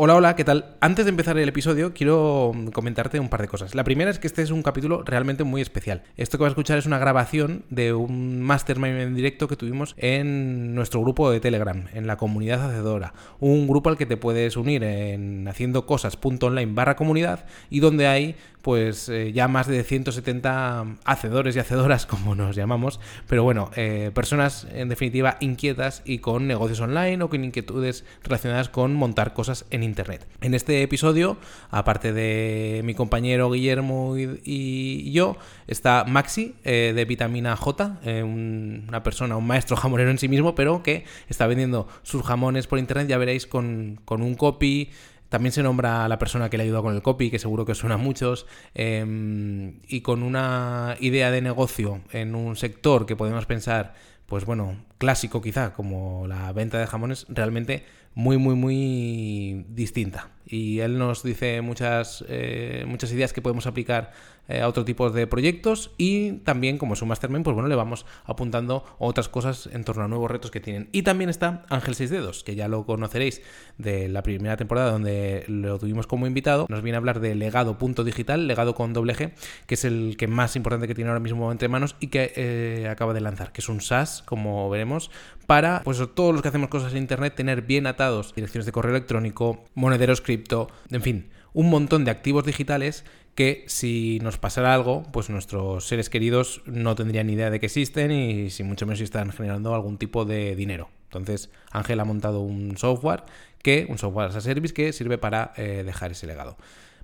Hola, hola, ¿qué tal? Antes de empezar el episodio, quiero comentarte un par de cosas. La primera es que este es un capítulo realmente muy especial. Esto que vas a escuchar es una grabación de un mastermind en directo que tuvimos en nuestro grupo de Telegram, en la comunidad hacedora. Un grupo al que te puedes unir en haciendo cosas.online barra comunidad y donde hay pues eh, ya más de 170 hacedores y hacedoras, como nos llamamos, pero bueno, eh, personas en definitiva inquietas y con negocios online o con inquietudes relacionadas con montar cosas en Internet. En este episodio, aparte de mi compañero Guillermo y, yo, está Maxi eh, de Vitamina J, una persona, un maestro jamonero en sí mismo, pero que está vendiendo sus jamones por Internet, ya veréis, con, con un copy también se nombra a la persona que le ayudado con el copy, que seguro que suena a muchos, em, y con una idea de negocio en un sector que podemos pensar, pues bueno, clásico quizá, como la venta de jamones, realmente muy, muy, muy distinta. Y él nos dice muchas, eh, muchas ideas que podemos aplicar eh, a otro tipo de proyectos y también como es un mastermind, pues bueno, le vamos apuntando otras cosas en torno a nuevos retos que tienen. Y también está Ángel Seis Dedos, que ya lo conoceréis de la primera temporada donde lo tuvimos como invitado. Nos viene a hablar de legado punto digital, legado con doble G, que es el que más importante que tiene ahora mismo entre manos y que eh, acaba de lanzar, que es un SaaS, como veremos, para pues todos los que hacemos cosas en internet tener bien atados direcciones de correo electrónico, monederos cripto, en fin, un montón de activos digitales que si nos pasara algo, pues nuestros seres queridos no tendrían ni idea de que existen y si mucho menos si están generando algún tipo de dinero. Entonces, Ángel ha montado un software que, un software as a service que sirve para eh, dejar ese legado.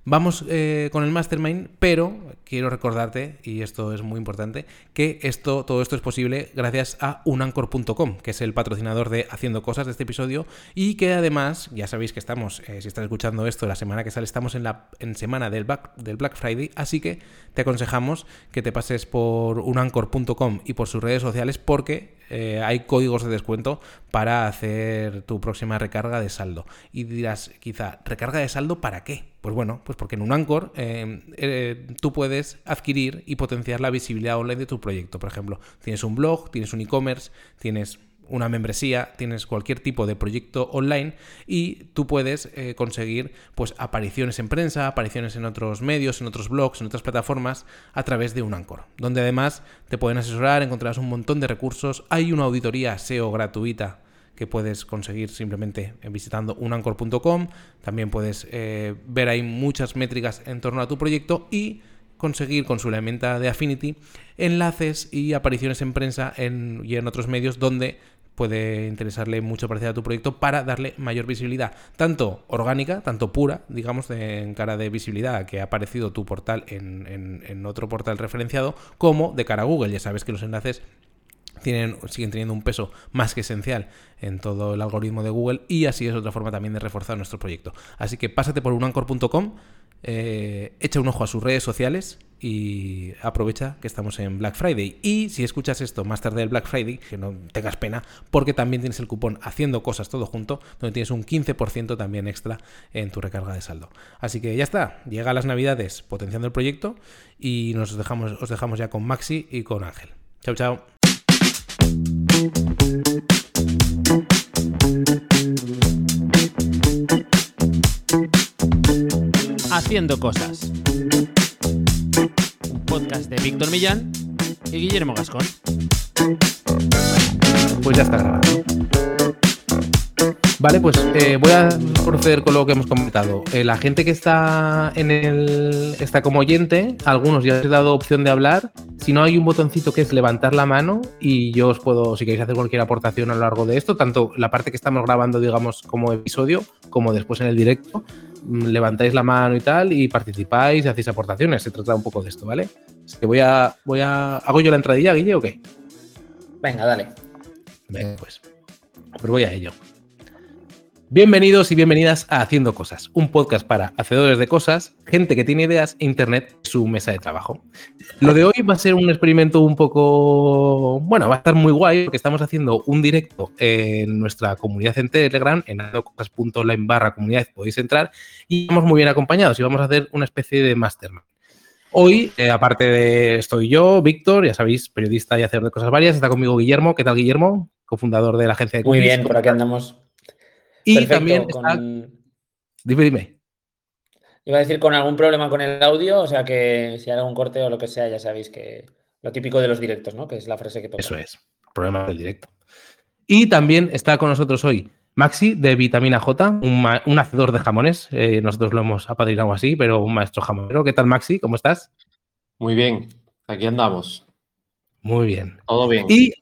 Vamos eh, con el mastermind, pero quiero recordarte, y esto es muy importante, que esto, todo esto es posible gracias a unancor.com, que es el patrocinador de Haciendo Cosas de este episodio, y que además, ya sabéis que estamos, eh, si estás escuchando esto, la semana que sale, estamos en la en semana del Black, del Black Friday, así que te aconsejamos que te pases por unancor.com y por sus redes sociales porque eh, hay códigos de descuento para hacer tu próxima recarga de saldo. Y dirás, quizá, ¿recarga de saldo para qué? Pues bueno, pues porque en un Anchor eh, eh, tú puedes adquirir y potenciar la visibilidad online de tu proyecto. Por ejemplo, tienes un blog, tienes un e-commerce, tienes una membresía, tienes cualquier tipo de proyecto online y tú puedes eh, conseguir pues apariciones en prensa, apariciones en otros medios, en otros blogs, en otras plataformas a través de un Anchor, donde además te pueden asesorar, encontrarás un montón de recursos, hay una auditoría SEO gratuita que puedes conseguir simplemente visitando unancor.com, también puedes eh, ver ahí muchas métricas en torno a tu proyecto y conseguir con su herramienta de Affinity enlaces y apariciones en prensa y en otros medios donde puede interesarle mucho parecer a tu proyecto para darle mayor visibilidad, tanto orgánica, tanto pura, digamos, en cara de visibilidad que ha aparecido tu portal en, en, otro portal referenciado, como de cara a Google. Ya sabes que los enlaces tienen, siguen teniendo un peso más que esencial en todo el algoritmo de Google y así es otra forma también de reforzar nuestro proyecto. Así que pásate por unancor.com, eh, echa un ojo a sus redes sociales y aprovecha que estamos en Black Friday. Y si escuchas esto más tarde del Black Friday, que no tengas pena, porque también tienes el cupón haciendo cosas todo junto, donde tienes un 15% también extra en tu recarga de saldo. Así que ya está, llega las navidades potenciando el proyecto y nos dejamos, os dejamos ya con Maxi y con Ángel. Chao, chao. Haciendo cosas podcast de Víctor Millán y Guillermo Gascón. Pues ya está. Vale, pues eh, voy a proceder con lo que hemos comentado. Eh, la gente que está en el está como oyente, algunos ya os he dado opción de hablar. Si no, hay un botoncito que es levantar la mano y yo os puedo, si queréis hacer cualquier aportación a lo largo de esto, tanto la parte que estamos grabando, digamos, como episodio, como después en el directo, mm, levantáis la mano y tal y participáis y hacéis aportaciones. Se trata un poco de esto, ¿vale? que voy a, voy a. ¿Hago yo la entradilla, Guille, o qué? Venga, dale. Venga, pues. Pues voy a ello. Bienvenidos y bienvenidas a Haciendo Cosas, un podcast para hacedores de cosas, gente que tiene ideas e Internet su mesa de trabajo. Lo de hoy va a ser un experimento un poco, bueno, va a estar muy guay porque estamos haciendo un directo en nuestra comunidad en Telegram, en haciendocosas.online barra comunidad, podéis entrar y estamos muy bien acompañados y vamos a hacer una especie de mastermind. Hoy, eh, aparte de estoy yo, Víctor, ya sabéis, periodista y hacedor de cosas varias, está conmigo Guillermo. ¿Qué tal, Guillermo? Cofundador de la agencia de Muy bien, por aquí andamos. Y también está Dime, dime. Iba a decir con algún problema con el audio, o sea que si hay algún corte o lo que sea, ya sabéis que lo típico de los directos, ¿no? Que es la frase que toca. Eso es, problema del directo. Y también está con nosotros hoy Maxi de Vitamina J, un, hacedor de jamones. Eh, nosotros lo hemos apadrinado así, pero un maestro jamonero. ¿Qué tal, Maxi? ¿Cómo estás? Muy bien, aquí andamos. Muy bien. Todo bien. Y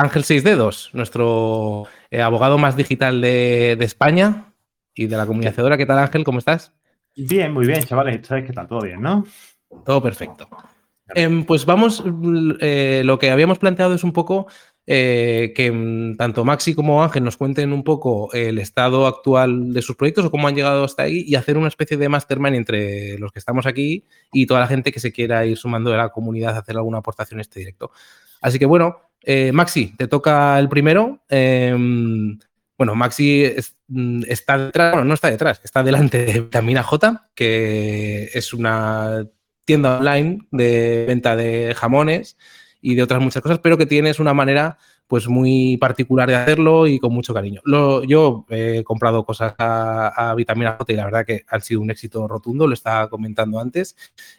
Ángel Seis Dedos, nuestro eh, abogado más digital de, España y de la comunidad hacedora. ¿Qué tal, Ángel? ¿Cómo estás? Bien, muy bien, chavales. ¿Sabes qué tal? Todo bien, ¿no? Todo perfecto. Em, pues vamos, eh, lo que habíamos planteado es un poco eh, que mm, tanto Maxi como Ángel nos cuenten un poco el estado actual de sus proyectos o cómo han llegado hasta ahí y hacer una especie de mastermind entre los que estamos aquí y toda la gente que se quiera ir sumando de la comunidad a hacer alguna aportación en este directo. Así que bueno, eh, Maxi, te toca el primero. Em, bueno, Maxi mm, está detrás, bueno, no está detrás, está delante de Vitamina J, que es una tienda online de venta de jamones y de otras muchas cosas, pero que tienes una manera pues muy particular de hacerlo y con mucho cariño. yo he comprado cosas a, Vitamina J y la verdad que han sido un éxito rotundo, lo estaba comentando antes.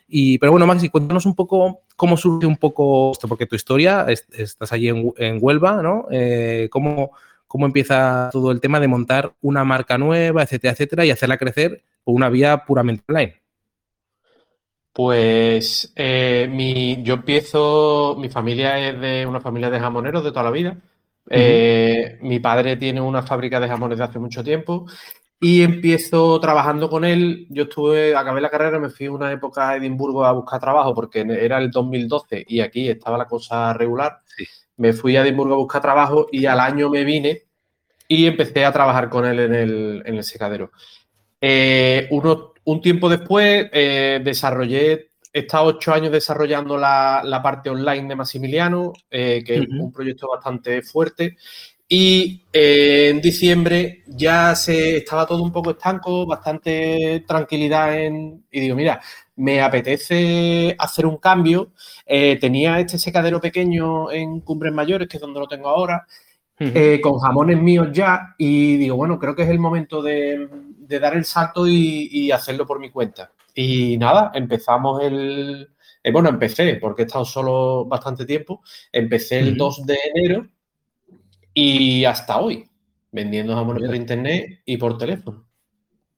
Y, pero bueno, Maxi, cuéntanos un poco cómo surge un poco esto, porque tu historia, estás allí en, Huelva, ¿no? Eh, ¿cómo, ¿Cómo empieza todo el tema de montar una marca nueva, etcétera, etcétera, y hacerla crecer por una vía puramente online? Pues eh, mi, yo empiezo, mi familia es de una familia de jamoneros de toda la vida. Eh, mi padre tiene una fábrica de jamones de hace mucho tiempo y empiezo trabajando con él. Yo estuve, acabé la carrera, me fui una época a Edimburgo a buscar trabajo porque era el 2012 y aquí estaba la cosa regular. Me fui a Edimburgo a buscar trabajo y al año me vine y empecé a trabajar con él en el, en el secadero. Eh, uno, un tiempo después eh, desarrollé, he estado ocho años desarrollando la, parte online de Maximiliano, eh, que es un proyecto bastante fuerte. Y eh, en diciembre ya se estaba todo un poco estanco, bastante tranquilidad en. Y digo, mira, me apetece hacer un cambio. tenía este secadero pequeño en Cumbres Mayores, que es donde lo tengo ahora, con jamones míos ya. Y digo, bueno, creo que es el momento de, de dar el salto y, hacerlo por mi cuenta. Y nada, empezamos el... Eh, bueno, empecé, porque he estado solo bastante tiempo. Empecé el 2 de enero y hasta hoy, vendiendo jamones por internet y por teléfono.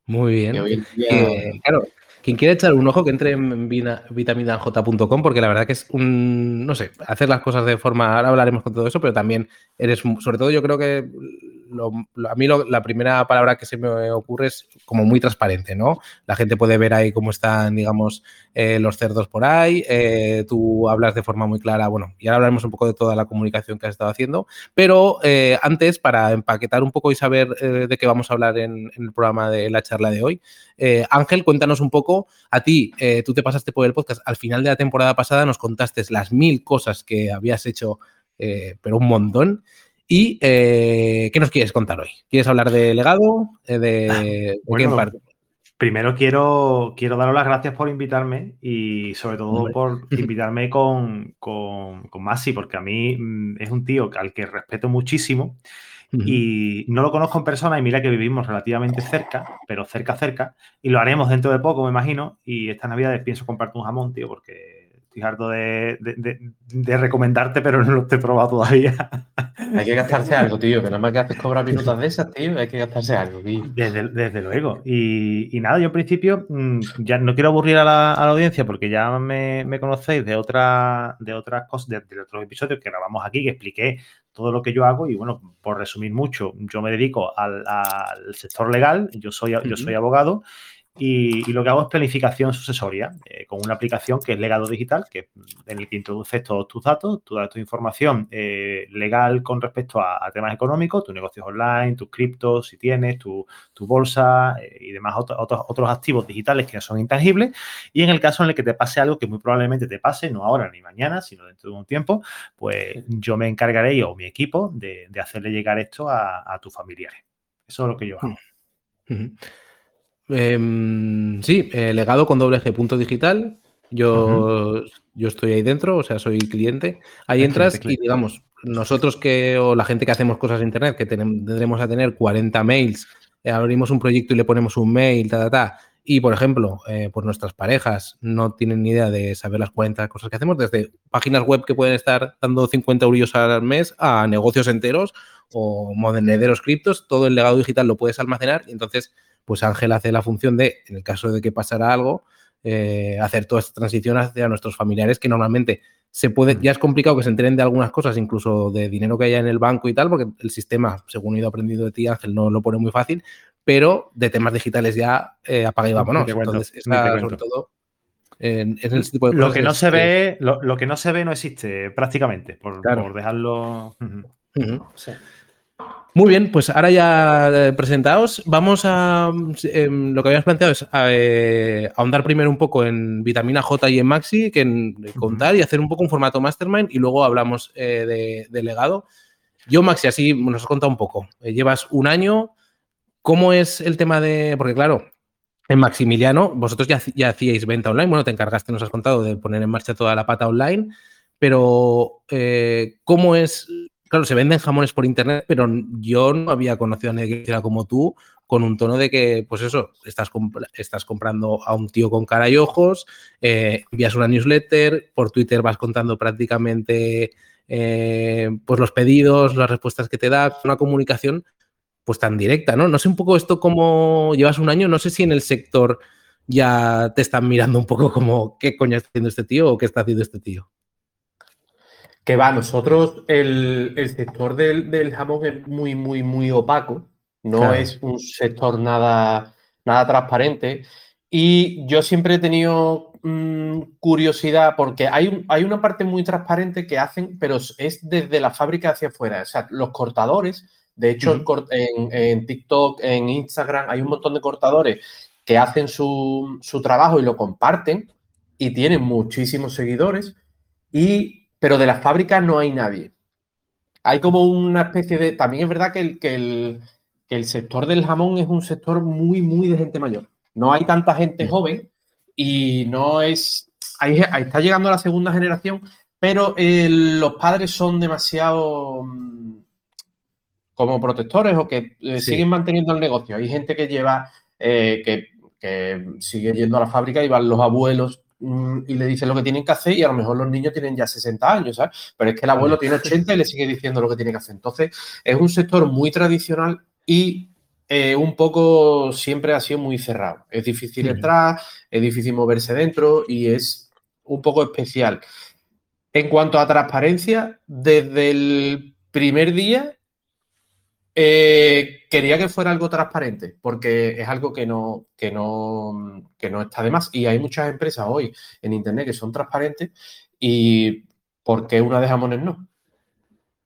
Muy bien. claro, quien quiera echar un ojo, que entre en vitaminaj.com, porque la verdad que es un, no sé, hacer las cosas de forma, ahora hablaremos con todo eso, pero también eres, sobre todo yo creo que a mí la primera palabra que se me ocurre es como muy transparente, ¿no? La gente puede ver ahí cómo están, digamos, eh, los cerdos por ahí, eh, tú hablas de forma muy clara, bueno, y ahora hablaremos un poco de toda la comunicación que has estado haciendo, pero eh, antes, para empaquetar un poco y saber de qué vamos a hablar en, el programa de la charla de hoy, Ángel, cuéntanos un poco, a ti, tú te pasaste por el podcast, al final de la temporada pasada nos contaste las mil cosas que habías hecho, pero un montón. ¿Y eh, qué nos quieres contar hoy? ¿Quieres hablar de legado? Eh, ¿De, ah, Primero quiero, quiero daros las gracias por invitarme y sobre todo por invitarme con, con, con Masi, porque a mí mm, es un tío al que respeto muchísimo y no lo conozco en persona y mira que vivimos relativamente cerca, pero cerca, cerca, y lo haremos dentro de poco, me imagino, y esta Navidad pienso comprarte un jamón, tío, porque estoy harto de, recomendarte, pero no lo he probado todavía. Hay que gastarse algo, tío, que nada más que haces cobrar minutos de esas, tío, hay que gastarse algo, tío. Desde, luego. Y, nada, yo en principio mm, ya no quiero aburrir a la, audiencia porque ya me, conocéis de, otra, de otras cosas, de, otros episodios que grabamos aquí, que expliqué todo lo que yo hago y bueno, por resumir mucho, yo me dedico al, sector legal, yo soy, yo soy abogado y, lo que hago es planificación sucesoria eh, con una aplicación que es Legado Digital, que en el que introduces todos tus datos, toda tu información eh, legal con respecto a, temas económicos, tus negocios online, tus criptos, si tienes, tu, bolsa eh, y demás otros, otros activos digitales que no son intangibles. Y en el caso en el que te pase algo que muy probablemente te pase, no ahora ni mañana, sino dentro de un tiempo, pues yo me encargaré o mi equipo de, hacerle llegar esto a, tus familiares. Eso es lo que yo hago. Em, sí, eh, legado con doble G punto digital. Yo, yo estoy ahí dentro, o sea, soy cliente. Ahí entras y digamos, nosotros que, o la gente que hacemos cosas en internet, que tendremos a tener 40 mails eh, abrimos un proyecto y le ponemos un mail, ta, ta, ta, y, por ejemplo, eh, pues nuestras parejas no tienen ni idea de saber las 40 cosas que hacemos, desde páginas web que pueden estar dando 50 euros al mes a negocios enteros o monederos criptos, todo el legado digital lo puedes almacenar y entonces, pues Ángel hace la función de, en el caso de que pasara algo, eh, hacer toda esta transición hacia nuestros familiares que normalmente se puede, ya es complicado que se enteren de algunas cosas, incluso de dinero que haya en el banco y tal, porque el sistema, según he ido aprendiendo de ti, Ángel, no lo pone muy fácil, pero de temas digitales ya eh, apaga y vámonos. Entonces, esa, sobre todo, en, en ese tipo de lo que no se ve, lo, lo, que no se ve no existe prácticamente, por, Claro. por dejarlo. Sí. Muy bien, pues ahora ya eh, presentados, vamos a... em, lo que habíamos planteado es eh, ahondar primero un poco en vitamina J y en Maxi, que en, contar y hacer un poco un formato mastermind y luego hablamos eh, de, de legado. Yo, Maxi, así nos has contado un poco. Eh, llevas un año. ¿Cómo es el tema de...? Porque claro, en Maximiliano, vosotros ya, ya hacíais venta online, bueno, te encargaste, nos has contado, de poner en marcha toda la pata online, pero eh, ¿cómo es...? Claro, se venden jamones por internet, pero yo no había conocido a nadie que hiciera como tú, con un tono de que, pues eso, estás, estás comprando a un tío con cara y ojos, eh, envías una newsletter, por Twitter vas contando prácticamente eh, pues los pedidos, las respuestas que te da, una comunicación pues tan directa, ¿no? No sé un poco esto como llevas un año, no sé si en el sector ya te están mirando un poco como qué coño está haciendo este tío o qué está haciendo este tío. Que va, nosotros, el, el sector del, del jamón es muy, muy, muy opaco. No Claro. es un sector nada, nada transparente. Y yo siempre he tenido mm, curiosidad porque hay, un- hay una parte muy transparente que hacen, pero es- es desde la fábrica hacia afuera. O sea, los cortadores, de hecho, en, en TikTok, en Instagram, hay un montón de cortadores que hacen su, su trabajo y lo comparten y tienen muchísimos seguidores. Y, pero de las fábricas no hay nadie. Hay como una especie de. También es verdad que el, que el, que el sector del jamón es un sector muy, muy de gente mayor. No hay tanta gente joven y no es. Ahí, ahí está llegando la segunda generación, pero eh, los padres son demasiado mm, como protectores o que eh, Sí. siguen manteniendo el negocio. Hay gente que lleva, eh, que, que sigue yendo a la fábrica y van los abuelos mm, y le dicen lo que tienen que hacer y a lo mejor los niños tienen ya 60 años, ¿sabes? Pero es que el abuelo tiene 80 y le sigue diciendo lo que tiene que hacer. Entonces, es un sector muy tradicional y eh, un poco siempre ha sido muy cerrado. Es difícil entrar, es difícil moverse dentro y es un poco especial. En cuanto a transparencia, desde el primer día eh, quería que fuera algo transparente, porque es algo que no, que, no, que no está de más. Y hay muchas empresas hoy en Internet que son transparentes y ¿por qué una de jamones no?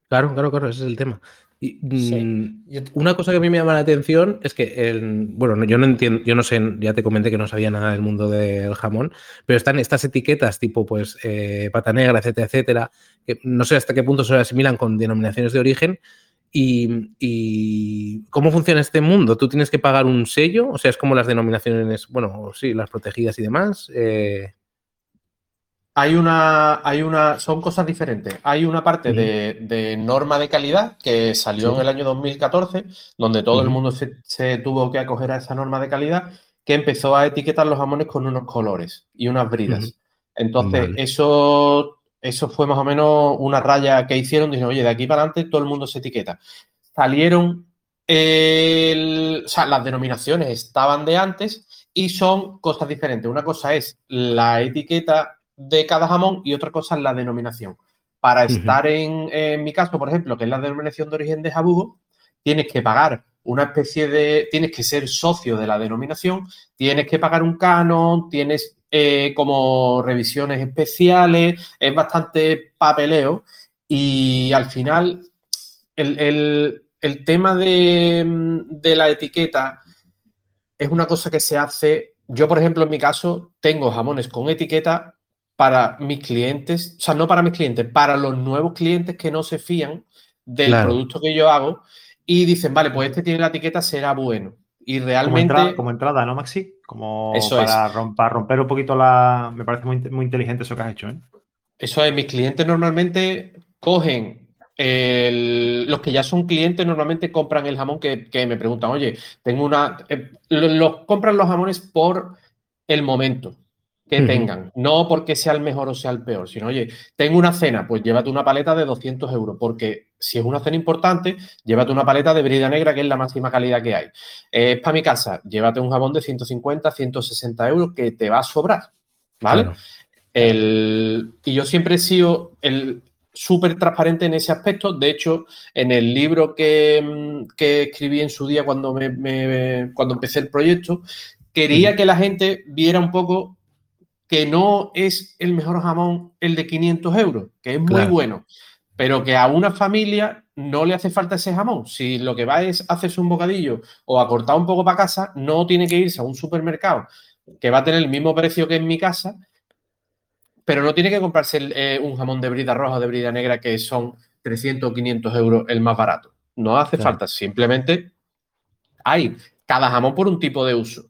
Claro, claro, claro, ese es el tema. Y, Sí. mm, una cosa que a mí me llama la atención es que, el- bueno, no- yo no entiendo, yo no sé, ya te comenté que no sabía nada del mundo del jamón, pero están estas etiquetas tipo, pues, eh, pata negra, etcétera, etcétera, que no sé hasta qué punto se asimilan con denominaciones de origen. Y, y cómo funciona este mundo? ¿Tú tienes que pagar un sello? O sea, es como las denominaciones, bueno, sí, las protegidas y demás. eh, Hay una, hay una, son cosas diferentes. Hay una parte de, de norma de calidad que salió Sí. en el año 2014, donde todo el mundo se, se tuvo que acoger a esa norma de calidad, que empezó a etiquetar los jamones con unos colores y unas bridas. Entonces, Vale. eso, eso fue más o menos una raya que hicieron. Dijeron, oye, de aquí para adelante todo el mundo se etiqueta. Salieron, el- o sea, las denominaciones estaban de antes y son cosas diferentes. Una cosa es la etiqueta de cada jamón y otra cosa es la denominación. Para estar en, en mi caso, por ejemplo, que es la denominación de origen de jabugo, tienes que pagar una especie de, tienes que ser socio de la denominación, tienes que pagar un canon, tienes eh, como revisiones especiales, es bastante papeleo y al final el, el- el tema de, de la etiqueta es una cosa que se hace. Yo, por ejemplo, en mi caso, tengo jamones con etiqueta para mis clientes, o sea, no para mis clientes, para los nuevos clientes que no se fían del Claro. producto que yo hago y dicen, vale, pues este tiene la etiqueta, será bueno. Y Como, realmente. entrada, como entrada, ¿no, Maxi? Como Eso para, para romper un poquito la. Me parece muy, muy inteligente eso que has hecho, ¿eh? Eso es, mis clientes normalmente cogen los que ya son clientes normalmente compran el jamón que, me preguntan, oye, tengo una... Eh, los, compran los jamones por el momento que tengan, no porque sea el mejor o sea el peor, sino, oye, tengo una cena, pues llévate una paleta de 200 euros, porque si es una cena importante, llévate una paleta de brida negra, que es la máxima calidad que hay. Es para mi casa, llévate un jamón de 150, 160 euros que te va a sobrar, ¿vale? y yo siempre he sido el, súper transparente en ese aspecto. De hecho, en el libro que, mm, escribí en su día cuando, me, cuando empecé el proyecto, quería que la gente viera un poco que no es el mejor jamón el de 500 euros, que es muy bueno, pero que a una familia no le hace falta ese jamón. Si lo que va es hacerse un bocadillo o acortar un poco para casa, no tiene que irse a un supermercado que va a tener el mismo precio que en mi casa pero no tiene que comprarse eh, un jamón de brida roja o de brida negra que son 300 o 500 euros el más barato. No hace falta, simplemente hay cada jamón por un tipo de uso.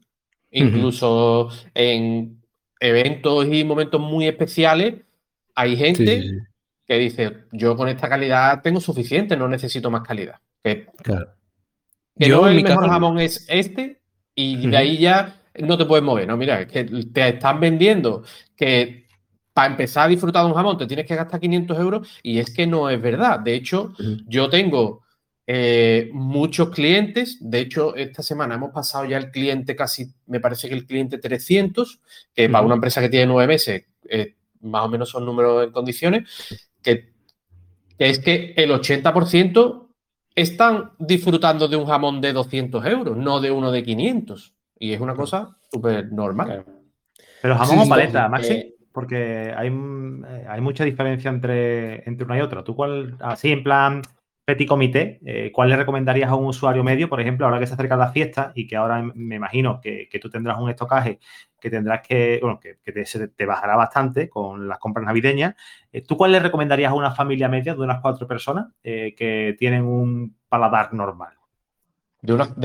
Incluso en eventos y momentos muy especiales hay gente que dice, yo con esta calidad tengo suficiente, no necesito más calidad. Que, claro. yo, el mejor jamón es este y de ahí ya no te puedes mover. No, mira, es que te están vendiendo que para empezar a disfrutar de un jamón te tienes que gastar 500 euros y es que no es verdad. De hecho, yo tengo eh, muchos clientes, de hecho, esta semana hemos pasado ya el cliente casi, me parece que el cliente 300, que para una empresa que tiene nueve meses, eh, más o menos son números en condiciones, que, que es que el 80% están disfrutando de un jamón de 200 euros, no de uno de 500. Y es una cosa súper normal. Pero jamón o paleta, Maxi porque hay, eh, hay mucha diferencia entre, entre una y otra. ¿Tú cuál, así en plan petit comité, eh, cuál le recomendarías a un usuario medio, por ejemplo, ahora que se acerca la fiesta y que ahora me imagino que, tú tendrás un estocaje que tendrás que, bueno, que, te, bajará bastante con las compras navideñas. Eh, ¿Tú cuál le recomendarías a una familia media de unas cuatro personas que tienen un paladar normal? De una,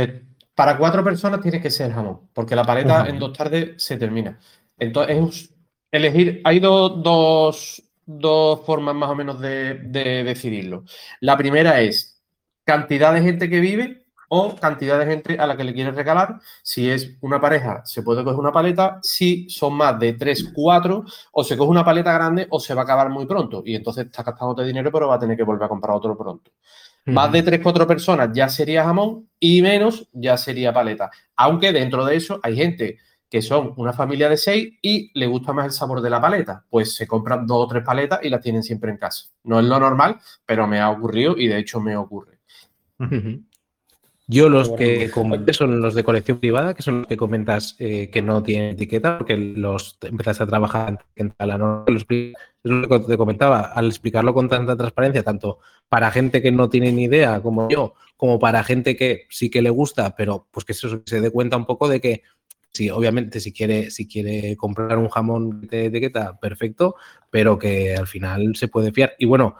para cuatro personas tiene que ser jamón, porque la paleta en dos tardes se termina. Entonces es elegir, hay dos, formas más o menos de, decidirlo. La primera es cantidad de gente que vive o cantidad de gente a la que le quieres regalar. Si es una pareja, se puede coger una paleta. Si son más de 3, 4, o se coge una paleta grande o se va a acabar muy pronto. Y entonces está gastándote dinero, pero va a tener que volver a comprar otro pronto. Más de 3, 4 personas ya sería jamón y menos ya sería paleta. Aunque dentro de eso hay gente que son una familia de seis y le gusta más el sabor de la paleta. Pues se compran dos o tres paletas y las tienen siempre en casa. No es lo normal, pero me ha ocurrido y de hecho me ocurre. Yo los que comenté son los de colección privada, que son los que comentas eh, que no tienen etiqueta, porque los empezaste a trabajar en la norma. Es lo que te comentaba, al explicarlo con tanta transparencia, tanto para gente que no tiene ni idea como yo, como para gente que sí que le gusta, pero pues que se dé cuenta un poco de que Sí, obviamente, si quiere, si quiere comprar un jamón de etiqueta, perfecto, pero que al final se puede fiar. Y bueno,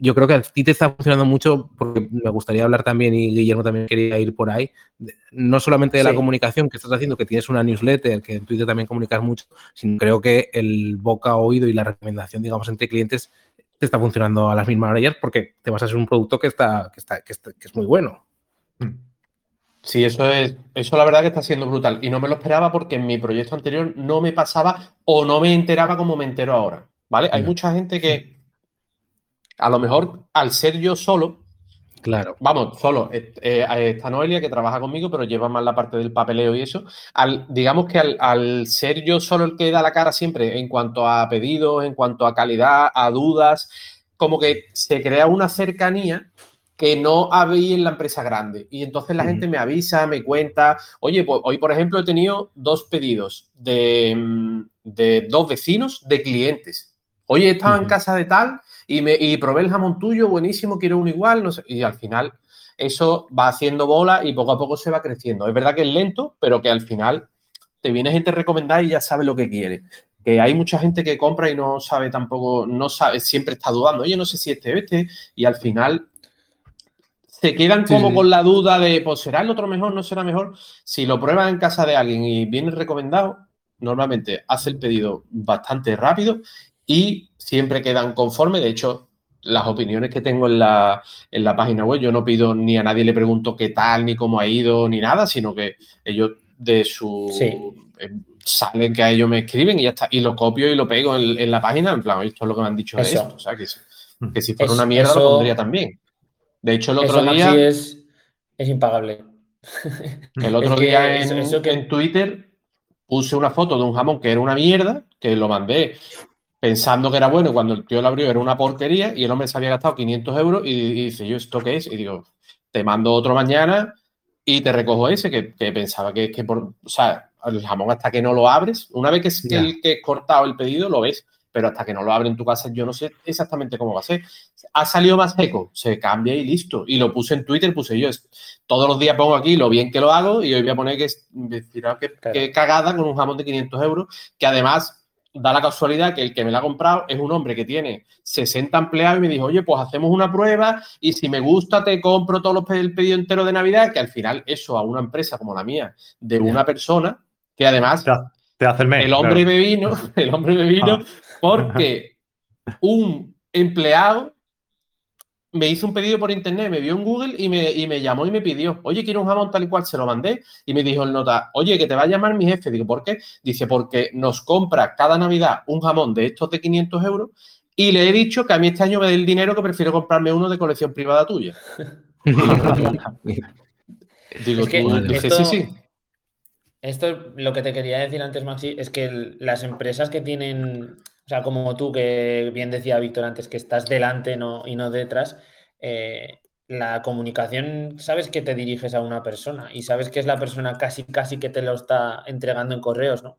yo creo que a ti te está funcionando mucho, porque me gustaría hablar también, y Guillermo también quería ir por ahí, no solamente de la comunicación que estás haciendo, que tienes una newsletter, que en Twitter también comunicas mucho, sino creo que el boca a oído y la recomendación, digamos, entre clientes te está funcionando a las mismas maneras porque te vas a hacer un producto que está, que está, que, es muy bueno. Mm. Sí, eso es, eso la verdad que está siendo brutal. Y no me lo esperaba porque en mi proyecto anterior no me pasaba o no me enteraba como me entero ahora. ¿Vale? Hay mucha gente que a lo mejor al ser yo solo, Claro. Vamos, solo. Eh, eh, está Noelia que trabaja conmigo, pero lleva más la parte del papeleo y eso. Al, digamos que al, al, ser yo solo el que da la cara siempre en cuanto a pedidos, en cuanto a calidad, a dudas, como que se crea una cercanía que no había en la empresa grande. Y entonces la gente me avisa, me cuenta, oye, pues hoy por ejemplo he tenido dos pedidos de, mm, dos vecinos de clientes. Oye, estaba en casa de tal y, me, y probé el jamón tuyo, buenísimo, quiero uno igual, no sé. Y al final eso va haciendo bola y poco a poco se va creciendo. Es verdad que es lento, pero que al final te viene gente recomendada y ya sabe lo que quiere. Que hay mucha gente que compra y no sabe tampoco, no sabe, siempre está dudando, oye, no sé si este este, y al final se quedan como con la duda de, pues será el otro mejor, no será mejor. Si lo prueban en casa de alguien y viene recomendado, normalmente hace el pedido bastante rápido y siempre quedan conformes. De hecho, las opiniones que tengo en la, en la página web. Yo no pido ni a nadie le pregunto qué tal, ni cómo ha ido, ni nada, sino que ellos de su... eh, salen que a ellos me escriben y ya está. Y lo copio y lo pego en, en la página. En plan, esto es lo que me han dicho de esto. O sea, que, si- que si fuera Es- una mierda eso- lo pondría también. De hecho, el otro Eso, día... Maxi, es, es impagable. El otro Es que día en, eso- eso que- en Twitter puse una foto de un jamón que era una mierda, que lo mandé pensando que era bueno, y cuando el tío lo abrió era una porquería y el hombre se había gastado 500 euros y, y dice, yo, ¿esto qué es? Y digo, te mando otro mañana y te recojo ese, que, que pensaba que, que por, o sea, el jamón hasta que no lo abres, una vez que es, que que es cortado el pedido, lo ves, pero hasta que no lo abre en tu casa, yo no sé exactamente cómo va a ser. Ha salido más seco, se cambia y listo. Y lo puse en Twitter, puse yo, todos los días pongo aquí lo bien que lo hago y hoy voy a poner que que, que cagada con un jamón de 500 euros, que además da la casualidad que el que me lo ha comprado es un hombre que tiene 60 empleados y me dijo, oye, pues hacemos una prueba y si me gusta te compro todos los pe- el pedido entero de Navidad, que al final eso a una empresa como la mía, de una persona, que además te hace el mes. el hombre claro. me vino, el hombre me vino Ah. porque un empleado me hizo un pedido por internet, me vio en Google y me, y me llamó y me pidió, oye, quiero un jamón tal y cual, se lo mandé y me dijo el nota, oye, que te va a llamar mi jefe. Digo, ¿por qué? Dice, porque nos compra cada Navidad un jamón de estos de 500 euros y le he dicho que a mí este año me dé el dinero que prefiero comprarme uno de colección privada tuya. Digo, Es que tú, Madre. dice, esto- sí, sí. Esto, lo que te quería decir antes, Maxi, es que las empresas que tienen, o sea, como tú, que bien decía Víctor antes, que estás delante no, y no detrás, eh, la comunicación, sabes que te diriges a una persona y sabes que es la persona casi, casi que te lo está entregando en correos, ¿no?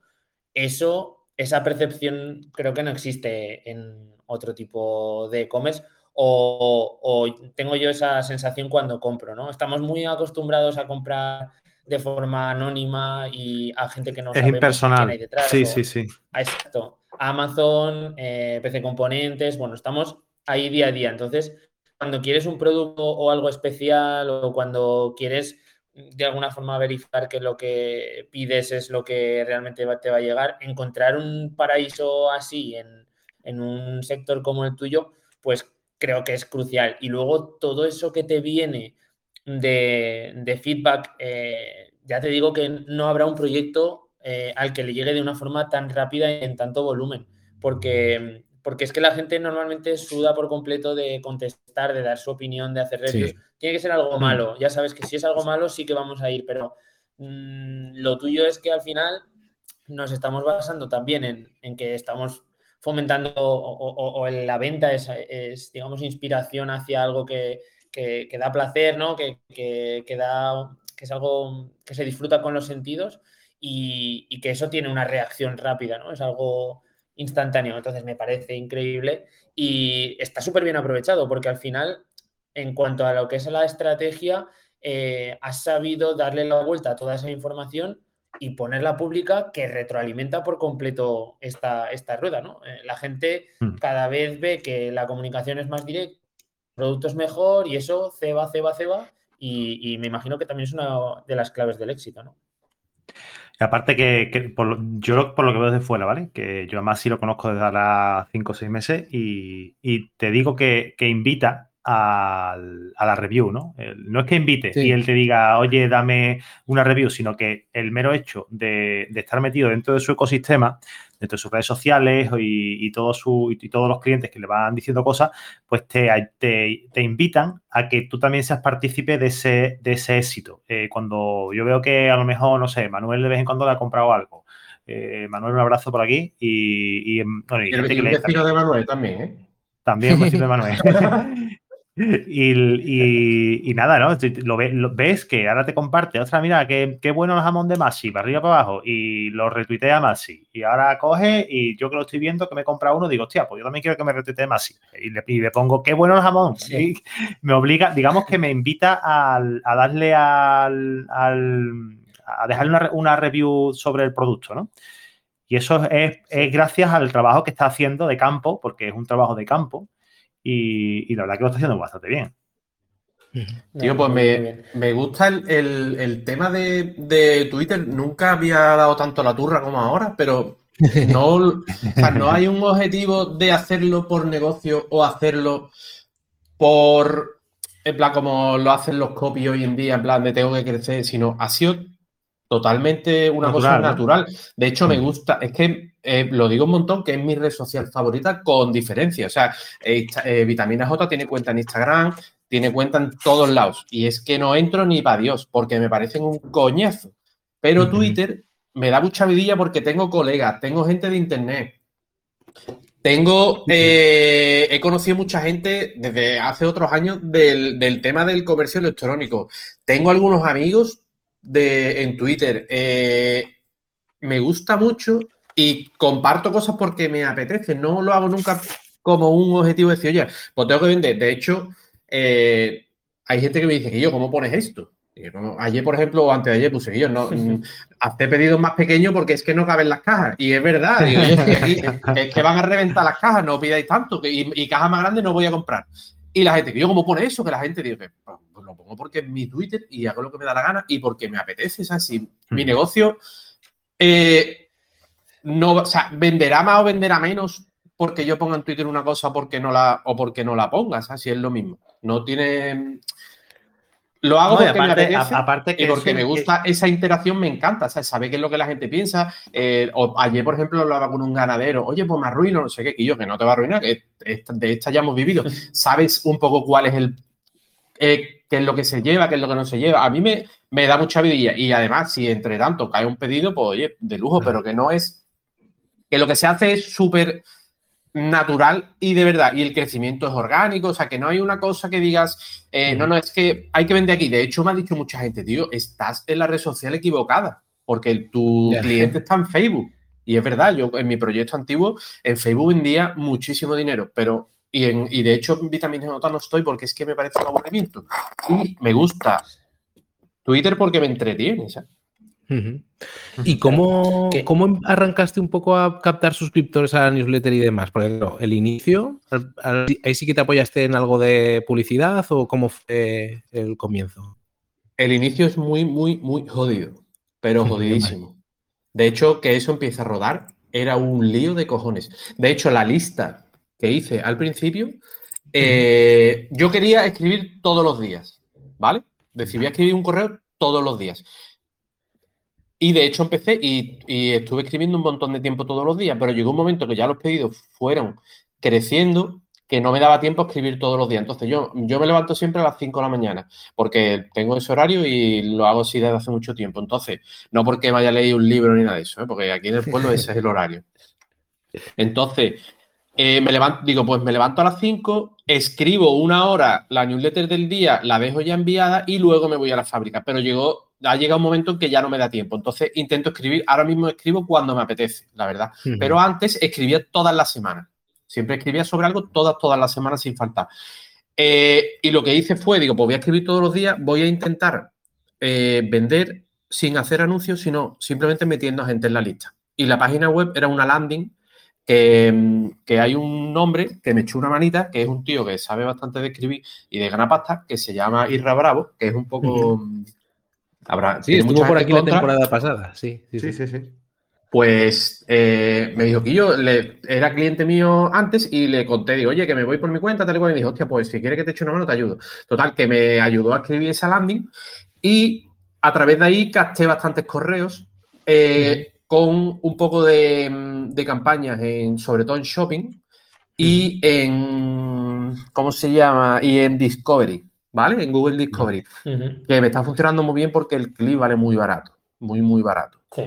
Eso, esa percepción creo que no existe en otro tipo de e-commerce o, o tengo yo esa sensación cuando compro, ¿no? Estamos muy acostumbrados a comprar de forma anónima y a gente que no Es sabemos quién impersonal. hay detrás. Sí, o- sí, sí. Ah, Exacto. Amazon, eh, PC Componentes, bueno, estamos ahí día a día. Entonces, cuando quieres un producto o algo especial o cuando quieres de alguna forma verificar que lo que pides es lo que realmente va- te va a llegar, encontrar un paraíso así en, en un sector como el tuyo, pues creo que es crucial. Y luego todo eso que te viene de, de feedback, eh, ya te digo que no habrá un proyecto eh, al que le llegue de una forma tan rápida y en tanto volumen, porque, porque es que la gente normalmente suda por completo de contestar, de dar su opinión, de hacer reviews. Sí. Tiene que ser algo Mm. malo, ya sabes que si es algo malo sí que vamos a ir, pero mm, lo tuyo es que al final nos estamos basando también en, en que estamos fomentando o- o en la venta es, es, digamos, inspiración hacia algo que, que- que da placer, ¿no? Que, que- que da, que es algo que se disfruta con los sentidos y, y que eso tiene una reacción rápida, ¿no? Es algo instantáneo. Entonces me parece increíble y está súper bien aprovechado porque al final, en cuanto a lo que es la estrategia, eh, has sabido darle la vuelta a toda esa información y ponerla pública que retroalimenta por completo esta, esta rueda, ¿no? Eh, la gente Mm. cada vez ve que la comunicación es más directa, el producto es mejor y eso ceba, ceba, ceba y, y me imagino que también es una de las claves del éxito, ¿no? Y aparte que, que por lo- yo lo- por lo que veo desde fuera, ¿vale? Que yo además sí lo conozco desde ahora 5 o 6 meses y, y te digo que, que invita al- a la review, ¿no? El- no es que invite Sí. y él te diga, oye, dame una review, sino que el mero hecho de, de estar metido dentro de su ecosistema, dentro de sus redes sociales y, y, todo su, y todos los clientes que le van diciendo cosas, pues te, te, te invitan a que tú también seas partícipe de ese, de ese éxito. Eh, cuando yo veo que a lo mejor, no sé, Manuel de vez en cuando le ha comprado algo. Eh, Manuel, un abrazo por aquí. Y, y, bueno, y Y el gente que vecino, le, vecino de Manuel también, ¿eh? también un besito de Manuel. Y, y- y nada, ¿no? Lo, ve- lo- ves que ahora te comparte, ostras, mira, qué, qué bueno el jamón de Masi, para arriba para abajo, y lo retuitea Masi. Y ahora coge, y yo que lo estoy viendo, que me compra uno, digo, hostia, pues yo también quiero que me retuitee Masi. Y le, y le pongo, qué bueno el jamón. Sí. Y me obliga, digamos que me invita a darle al, al- a dejarle una, una review sobre el producto, ¿no? Y eso es, es gracias al trabajo que está haciendo de campo, porque es un trabajo de campo, y, y la verdad que lo está haciendo bastante bien. Tío, pues me, me gusta el, el- el tema de, de Twitter. Nunca había dado tanto la turra como ahora, pero No, o sea, no hay un objetivo de hacerlo por negocio o hacerlo por, en plan, como lo hacen los copies hoy en día, en plan de tengo que crecer, sino ha sido totalmente una cosa Natural. De hecho, me Mm. gusta, es que eh, lo digo un montón, que es mi red social favorita con diferencia. O sea, eh, eh, Vitamina J tiene cuenta en Instagram, tiene cuenta en todos lados. Y es que no entro ni para Dios, porque me parecen un coñazo. Pero. Twitter me da mucha vidilla porque tengo colegas, tengo gente de internet. Tengo, eh, he conocido mucha gente desde hace otros años del, del tema del comercio electrónico. Tengo algunos amigos de, en Twitter. eh, me gusta mucho y comparto cosas porque me apetece. No lo hago nunca como un objetivo de decir, oye, pues tengo que vender. De hecho, eh, hay gente que me dice que yo, ¿cómo pones esto? Y yo, "No". Ayer, por ejemplo, o antes de ayer puse yo, no, mm, hazte pedidos más pequeños porque es que no caben las cajas. Y es verdad, digo, "Oye, es, que aquí- es que van a reventar las cajas, no pidáis tanto, que- y, y cajas más grandes no voy a comprar. Y la gente, que yo, ¿cómo pone eso? Que la gente dice, pues lo pongo porque es mi Twitter y hago lo que me da la gana y porque me apetece, ¿sabes? Si mi Mm. negocio eh, no, o sea, venderá más o venderá menos porque yo ponga en Twitter una cosa porque no la, o porque no la ponga, ¿sabes? Si es lo mismo. No tiene. Lo hago No, porque aparte- me apetece a- aparte que y porque me gusta esa interacción, me encanta, ¿sabes? Saber qué es lo que la gente piensa. Eh, o ayer, por ejemplo, hablaba con un ganadero, oye, pues me arruino, no sé qué, y yo, que no te va a arruinar, que de esta ya hemos vivido. Sabes un poco cuál es el. Eh, qué es lo que se lleva, qué es lo que no se lleva. A mí me, me da mucha vidilla. Y además, si entre tanto cae un pedido, pues oye, de lujo, pero que no es. Que lo que se hace es súper natural y de verdad. Y el crecimiento es orgánico. O sea, que no hay una cosa que digas, eh, no, no, es que hay que vender aquí. De hecho, me ha dicho mucha gente, tío, estás en la red social equivocada. Porque tu cliente está en Facebook. Y es verdad, yo en mi proyecto antiguo, en Facebook vendía muchísimo dinero, pero. Y, en, y de hecho, en Vitamina Nota no estoy porque es que me parece un aburrimiento. Y me gusta Twitter porque me entretiene. ¿Y cómo, cómo arrancaste un poco a captar suscriptores a la newsletter y demás? Porque claro, el inicio, ahí sí que te apoyaste en algo de publicidad o cómo fue el comienzo. El inicio es muy, muy, muy jodido, pero jodidísimo. De hecho, que eso empiece a rodar era un lío de cojones. De hecho, la lista que hice al principio, eh, yo quería escribir todos los días, ¿vale? Decidí escribir un correo todos los días. Y de hecho empecé y, y estuve escribiendo un montón de tiempo todos los días, pero llegó un momento que ya los pedidos fueron creciendo que no me daba tiempo a escribir todos los días. Entonces yo, yo me levanto siempre a las 5 de la mañana porque tengo ese horario y lo hago así desde hace mucho tiempo. Entonces, no porque me haya leído un libro ni nada de eso, ¿eh? porque aquí en el pueblo ese es el horario. Entonces, eh, me levanto, digo, pues me levanto a las 5, escribo una hora la newsletter del día, la dejo ya enviada y luego me voy a la fábrica. Pero llegó, ha llegado un momento en que ya no me da tiempo. Entonces intento escribir, ahora mismo escribo cuando me apetece, la verdad. Pero antes escribía todas las semanas. Siempre escribía sobre algo todas, todas las semanas sin faltar. Eh, y lo que hice fue, digo, pues voy a escribir todos los días, voy a intentar eh, vender sin hacer anuncios, sino simplemente metiendo a gente en la lista. Y la página web era una landing que, mm, que hay un nombre que me echó una manita, que es un tío que sabe bastante de escribir y de ganar pasta, que se llama Irra Bravo, que es un poco... mm, Habrá, Sí, estuvo por aquí la temporada pasada. Sí, sí, sí. Sí, sí, sí. Pues eh, me dijo que yo le, era cliente mío antes y le conté, digo, oye, que me voy por mi cuenta, tal y cual. Y me dijo, hostia, pues si quieres que te eche una mano, te ayudo. Total, que me ayudó a escribir esa landing y a través de ahí capté bastantes correos eh, con un poco de, mm, de campañas, en, sobre todo en shopping y en, ¿cómo se llama? Y en Discovery, ¿vale? En Google Discovery, que me está funcionando muy bien porque el clip vale muy barato, muy, muy barato. Sí.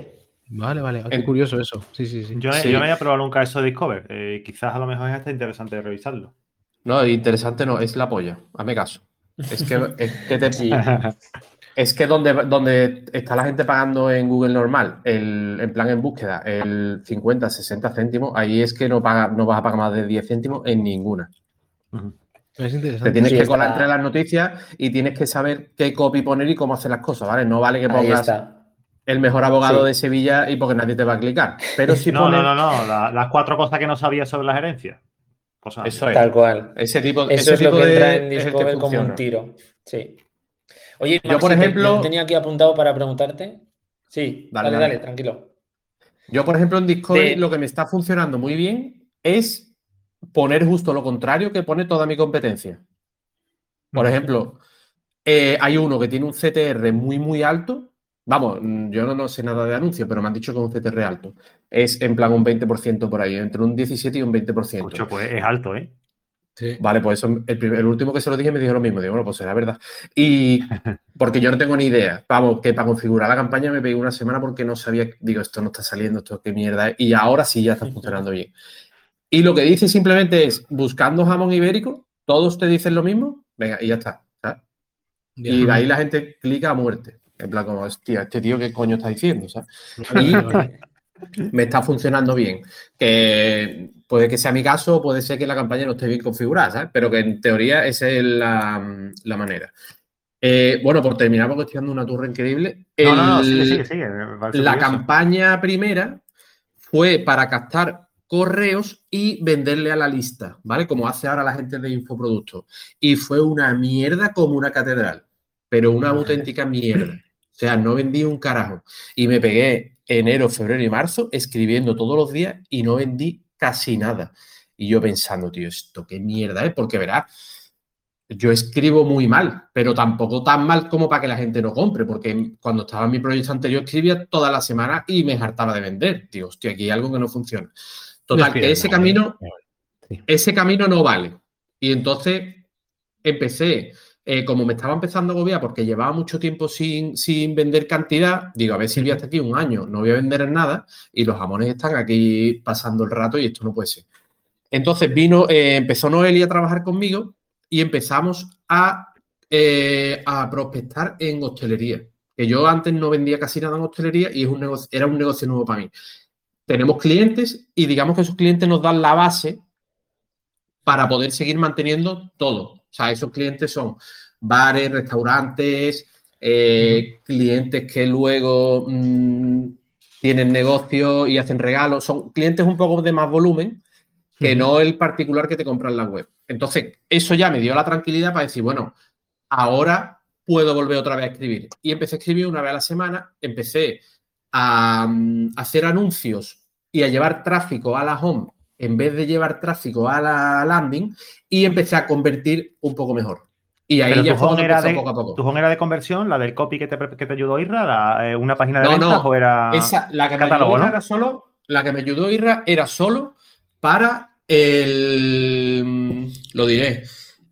Vale, vale. Ah, Qué En- curioso eso. Sí, sí, sí. Yo, no- Sí. yo no había probado nunca eso de Discover. Eh, quizás a lo mejor es hasta interesante revisarlo. No, interesante no, es la polla. Hazme caso. Es que, es que, te-. es que donde, donde está la gente pagando en Google normal, el, en plan en búsqueda, el 50, 60 céntimos, ahí es que no, paga, no vas a pagar más de 10 céntimos en ninguna. Es Te interesante. tienes Sí, que está. colar entre las noticias y tienes que saber qué copy poner y cómo hacer las cosas, ¿vale? No vale que pongas está. el mejor abogado Sí. de Sevilla y porque nadie te va a clicar. Pero si no, pones... no, no, no. la- las cuatro cosas que no sabía sobre la gerencia. Cosas así. Eso es. Tal cual. Ese tipo, Eso ese es lo que de- entra en es el que Discover como un tiro. Sí. Oye, Yo, por Maxi, ejemplo- te tenía aquí apuntado para preguntarte. Sí, Dale, dale, dale, tranquilo. Yo, por ejemplo, en Discord De- lo que me está funcionando muy bien es poner justo lo contrario que pone toda mi competencia. Por ejemplo, eh, hay uno que tiene un CTR muy, muy alto. Vamos, mm, yo no, no sé nada de anuncios, pero me han dicho que es un CTR alto. Es en plan un 20% por ahí, entre un 17 y un 20%. Escucho, pues es alto, ¿eh? Vale, pues eso, el, último que se lo dije me dijo lo mismo. Digo, bueno, pues será verdad. Y porque yo no tengo ni idea. Vamos, que para configurar la campaña me pegué una semana porque no sabía, digo, esto no está saliendo, esto qué mierda es. Y ahora sí ya está funcionando bien. Y lo que dice simplemente es, buscando jamón ibérico, todos te dicen lo mismo, venga, y ya está. ¿sabes? Y de ahí la gente clica a muerte. En plan, como, hostia, este tío, ¿qué coño está diciendo? ¿sabes? Y me está funcionando bien. Que puede que sea mi caso, puede ser que la campaña no esté bien configurada, ¿sabes? Pero que en teoría esa es la, la manera. Eh, bueno, por terminar, porque estoy dando una turra increíble. No, no, no, el- sigue, sigue, sigue. me parece la curioso. campaña primera fue para captar correos y venderle a la lista, ¿vale? Como hace ahora la gente de infoproductos. Y fue una mierda como una catedral, pero una auténtica mierda. O sea, no vendí un carajo. Y me pegué enero, febrero y marzo escribiendo todos los días y no vendí casi nada. Y yo pensando, tío, esto qué mierda es, porque verás, yo escribo muy mal, pero tampoco tan mal como para que la gente no compre, porque cuando estaba en mi proyecto anterior escribía toda la semana y me hartaba de vender. Digo, hostia, aquí hay algo que no funciona. Total, que ese camino, ese camino no vale. Y entonces empecé, eh, como me estaba empezando a agobiar porque llevaba mucho tiempo sin, sin vender cantidad, digo, a ver si voy hasta aquí un año, no voy a vender nada y los jamones están aquí pasando el rato y esto no puede ser. Entonces vino, eh, empezó Noelia a trabajar conmigo y empezamos a, eh, a prospectar en hostelería. Que yo antes no vendía casi nada en hostelería y es un negocio, era un negocio nuevo para mí. Tenemos clientes y digamos que esos clientes nos dan la base para poder seguir manteniendo todo. O sea, esos clientes son bares, restaurantes, eh, clientes que luego mm, tienen negocio y hacen regalos. Son clientes un poco de más volumen que no el particular que te compra en la web. Entonces, eso ya me dio la tranquilidad para decir, bueno, ahora puedo volver otra vez a escribir. Y empecé a escribir una vez a la semana, empecé a mm, hacer anuncios y a llevar tráfico a la home en vez de llevar tráfico a la landing y empecé a convertir un poco mejor. Y ahí Pero ya tu fue home, cuando era de, poco a poco. tu home era de conversión, la del copy que te, que te ayudó Irra, la, eh, una página de No, ventas no, o era Esa, la que me ayudó era solo, la que me ayudó Irra era solo para el, lo diré,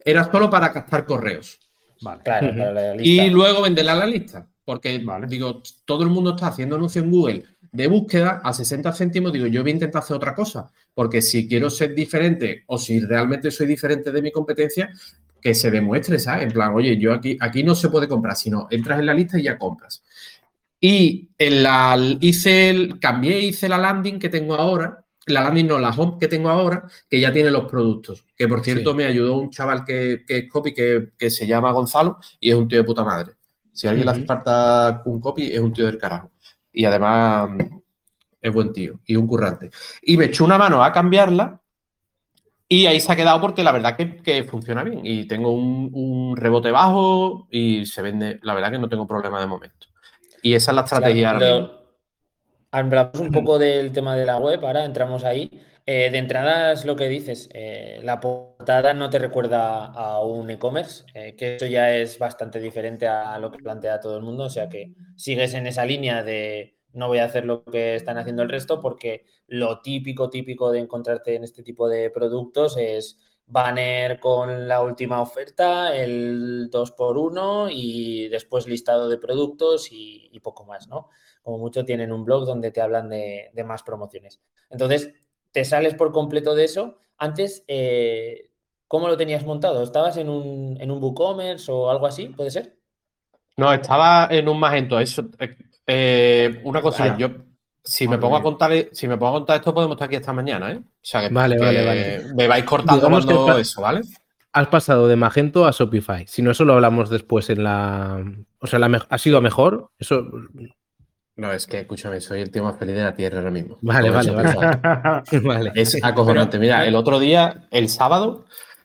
era solo para captar correos Vale. Claro, Ujú. para la lista. y luego venderla a la lista, porque Vale. digo, todo el mundo está haciendo anuncios en Google de búsqueda a 60 céntimos, digo, yo voy a intentar hacer otra cosa, porque si quiero ser diferente o si realmente soy diferente de mi competencia, que se demuestre, ¿sabes? En plan, oye, yo aquí, aquí no se puede comprar, sino entras en la lista y ya compras. Y en la, hice el, cambié, hice la landing que tengo ahora, la landing no, la home que tengo ahora, que ya tiene los productos. Que por cierto Sí. me ayudó un chaval que, que es copy, que, que se llama Gonzalo y es un tío de puta madre. Si a alguien le hace falta un copy, es un tío del carajo. Y además mm, es buen tío y un currante. Y me echó una mano a cambiarla y ahí se ha quedado porque la verdad que, que funciona bien. Y tengo un, un rebote bajo y se vende, la verdad que no tengo problema de momento. Y esa es la estrategia ahora mismo. Hablamos un poco del tema de la web, ahora entramos ahí. Eh, de entrada es lo que dices, eh, la portada no te recuerda a un e-commerce, eh, que eso ya es bastante diferente a lo que plantea todo el mundo, o sea que sigues en esa línea de no voy a hacer lo que están haciendo el resto porque lo típico, típico de encontrarte en este tipo de productos es banner con la última oferta, el 2x1 y después listado de productos y, poco más, ¿no? Como mucho tienen un blog donde te hablan de más promociones. Entonces, te sales por completo de eso. Antes, eh, ¿cómo lo tenías montado? ¿Estabas en un, en un WooCommerce o algo así? ¿Puede ser? No, estaba en un Magento. Eso, eh, eh, una cosa, yo si me pongo a contar, si me pongo a contar esto, podemos estar aquí hasta mañana, ¿eh? O sea que, Vale, que vale, vale. me vais cortando Digamos cuando eso, ¿vale? Has pasado de Magento a Shopify. Si no, eso lo hablamos después en la. O sea, la me- ha sido mejor. Eso. No, es que escúchame, soy el tío más feliz de la tierra ahora mismo. Vale, vale, vale. vale. Es acojonante. Mira, el otro día, el sábado,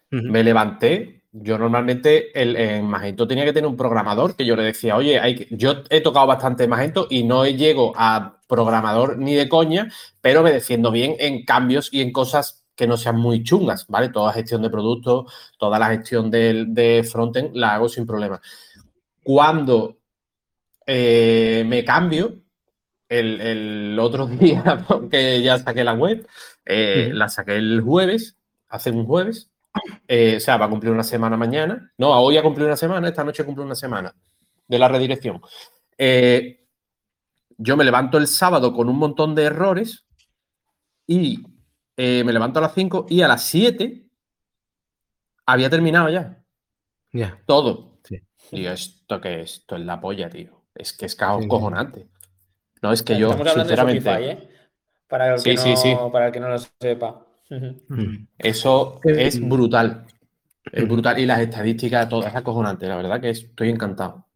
me levanté. Yo normalmente el, en Magento tenía que tener un programador que yo le decía, oye, hay que- yo he tocado bastante Magento y no llego a programador ni de coña, pero me defiendo bien en cambios y en cosas que no sean muy chungas, ¿vale? Toda gestión de productos, toda la gestión de, de frontend la hago sin problema. Cuando eh, me cambio, el, otro día que ya saqué la web, eh, la saqué el jueves, hace un jueves, eh, o sea, va a cumplir una semana mañana. No, hoy ha cumplido una semana, esta noche cumple una semana de la redirección. yo me levanto el sábado con un montón de errores y me levanto a las 5 y a las 7 había terminado ya. Ya. Todo. Y esto que esto es la polla, tío. Es que es caos cojonante. No, es que yo, sinceramente. ¿eh? para, el que no, para el que no lo sepa. Eso es brutal. Es brutal. Y las estadísticas, todas es acojonante. La verdad que estoy encantado.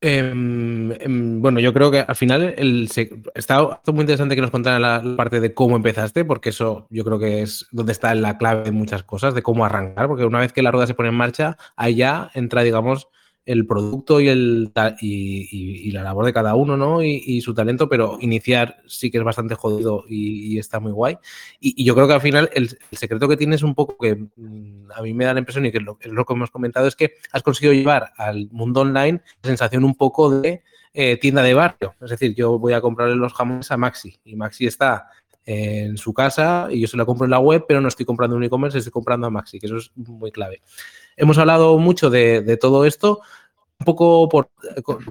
Em, em, bueno, yo creo que al final el, está, muy interesante que nos contaran la, parte de cómo empezaste, porque eso yo creo que es donde está la clave de muchas cosas, de cómo arrancar, porque una vez que la rueda se pone en marcha, ahí ya entra, digamos, el producto y, el, y, la labor de cada uno, ¿no? Y, su talento, pero iniciar sí que es bastante jodido y, está muy guay. Y, yo creo que al final el, secreto que tienes un poco que mm, a mí me da la impresión y que es lo, que hemos comentado es que has conseguido llevar al mundo online sensación un poco de eh, tienda de barrio. Es decir, yo voy a comprarle los jamones a Maxi y Maxi está en su casa y yo se la compro en la web, pero no estoy comprando un e-commerce, estoy comprando a Maxi, que eso es muy clave. Hemos hablado mucho de, todo esto, un poco por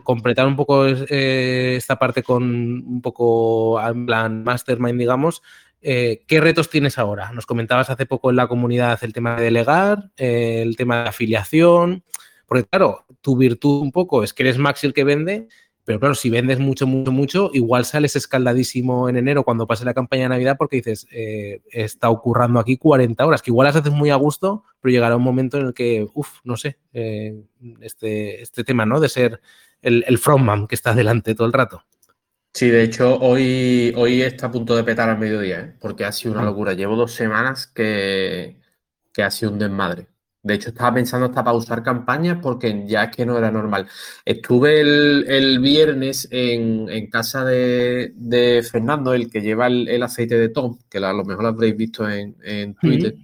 completar un poco eh, esta parte con un poco en plan mastermind, digamos. Eh, ¿Qué retos tienes ahora? Nos comentabas hace poco en la comunidad el tema de delegar, eh, el tema de afiliación, porque claro, tu virtud un poco es que eres Maxi el que vende, pero claro, si vendes mucho, mucho, mucho, igual sales escaldadísimo en enero cuando pase la campaña de Navidad porque dices, eh, está ocurriendo aquí 40 horas, que igual las haces muy a gusto, pero llegará un momento en el que, uff, no sé, eh, este, este tema, ¿no? De ser el, el frontman que está delante todo el rato. Sí, de hecho, hoy, hoy está a punto de petar al mediodía, ¿eh? porque ha sido una locura. Llevo dos semanas que, que ha sido un desmadre. De hecho, estaba pensando hasta pausar campañas porque ya es que no era normal. Estuve el, viernes en, casa de, Fernando, el que lleva el, aceite de Tom, que a lo mejor lo habréis visto en, Twitter.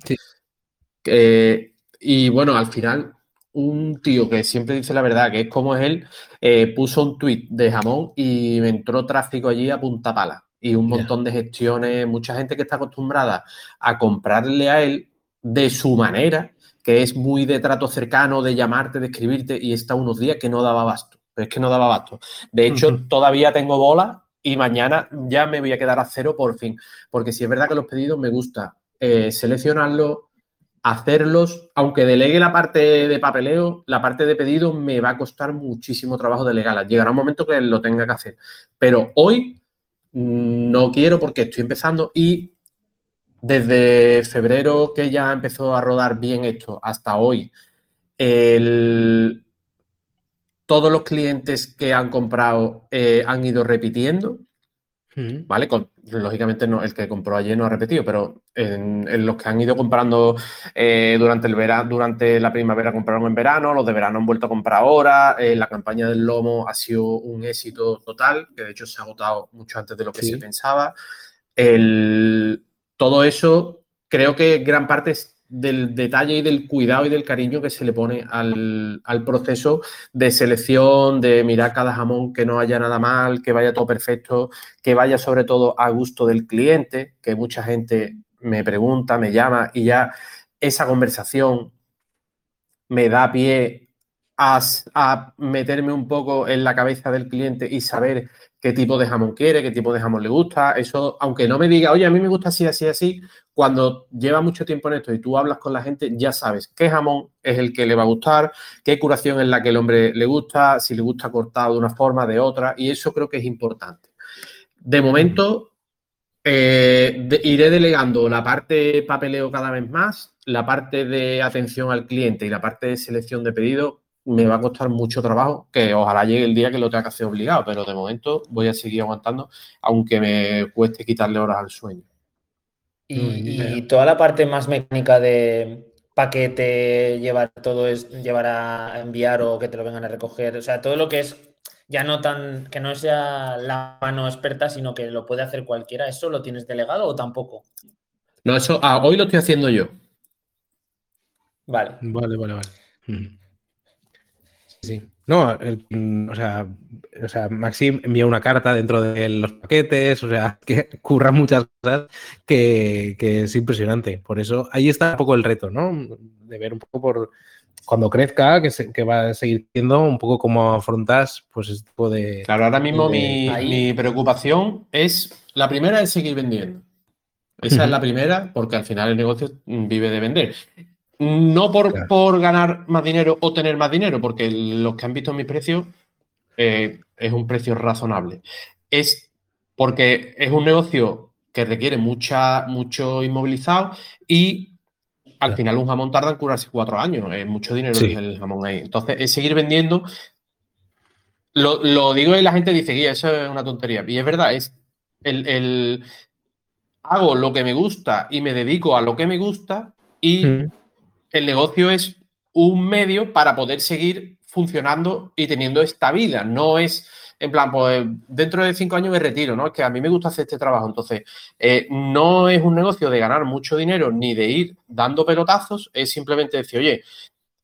y bueno, al final, un tío que siempre dice la verdad, que es como es él, eh, puso un tweet de jamón y me entró tráfico allí a punta pala. Y un montón de gestiones, mucha gente que está acostumbrada a comprarle a él de su manera que es muy de trato cercano, de llamarte, de escribirte, y está unos días que no daba basto. Pero es que no daba basto. De hecho, todavía tengo bola y mañana ya me voy a quedar a cero por fin. Porque si es verdad que los pedidos me gusta eh, seleccionarlos, hacerlos, aunque delegue la parte de papeleo, la parte de pedido me va a costar muchísimo trabajo delegarla. Llegará un momento que lo tenga que hacer. Pero hoy mm, no quiero porque estoy empezando y desde febrero que ya empezó a rodar bien esto hasta hoy, todos los clientes que han comprado eh, han ido repitiendo, ¿vale? lógicamente no, el que compró ayer no ha repetido, pero en, los que han ido comprando eh, durante, el verano, durante la primavera compraron en verano, los de verano han vuelto a comprar ahora, eh, la campaña del lomo ha sido un éxito total, que de hecho se ha agotado mucho antes de lo que se pensaba. El, todo eso creo que gran parte es del detalle y del cuidado y del cariño que se le pone al, proceso de selección, de mirar cada jamón que no haya nada mal, que vaya todo perfecto, que vaya sobre todo a gusto del cliente, que mucha gente me pregunta, me llama y ya esa conversación me da pie a, meterme un poco en la cabeza del cliente y saber qué tipo de jamón quiere, qué tipo de jamón le gusta. Eso, aunque no me diga, oye, a mí me gusta así, así, así, cuando lleva mucho tiempo en esto y tú hablas con la gente, ya sabes qué jamón es el que le va a gustar, qué curación es la que el hombre le gusta, si le gusta cortado de una forma, de otra, y eso creo que es importante. De momento, eh, iré delegando la parte papeleo cada vez más, la parte de atención al cliente y la parte de selección de pedido me va a costar mucho trabajo, que ojalá llegue el día que lo tenga que hacer obligado, pero de momento voy a seguir aguantando, aunque me cueste quitarle horas al sueño. Y, toda la parte más mecánica de paquete, llevar todo es, llevar a enviar o que te lo vengan a recoger, o sea, todo lo que es ya no tan, que no sea la mano experta, sino que lo puede hacer cualquiera. ¿Eso lo tienes delegado o tampoco? No, eso ah, hoy lo estoy haciendo yo. Vale. Vale, vale, vale. Mm. Sí. No, el- o, sea, o sea, Maxim envía una carta dentro de los paquetes, o sea, que curra muchas cosas que, que es impresionante. Por eso, ahí está un poco el reto, ¿no? De ver un poco por cuando crezca, que, se- que va a seguir siendo un poco cómo afrontas pues este tipo de... Claro, ahora mismo de- mi, ahí. mi preocupación es, la primera es seguir vendiendo. Esa es la primera, porque al final el negocio vive de vender. No por, Claro. por ganar más dinero o tener más dinero, porque los que han visto mis precios eh, es un precio razonable. Es porque es un negocio que requiere mucha, mucho inmovilizado y al Claro. final un jamón tarda en curarse cuatro años. Es mucho dinero Sí. el jamón ahí. Entonces, es seguir vendiendo. Lo, lo digo y la gente dice, guía, eso es una tontería. Y es verdad, es el, el- hago lo que me gusta y me dedico a lo que me gusta y Mm. El negocio es un medio para poder seguir funcionando y teniendo esta vida. No es, en plan, pues dentro de cinco años me retiro, ¿no? Es que a mí me gusta hacer este trabajo. Entonces, eh, no es un negocio de ganar mucho dinero ni de ir dando pelotazos, es simplemente decir, oye,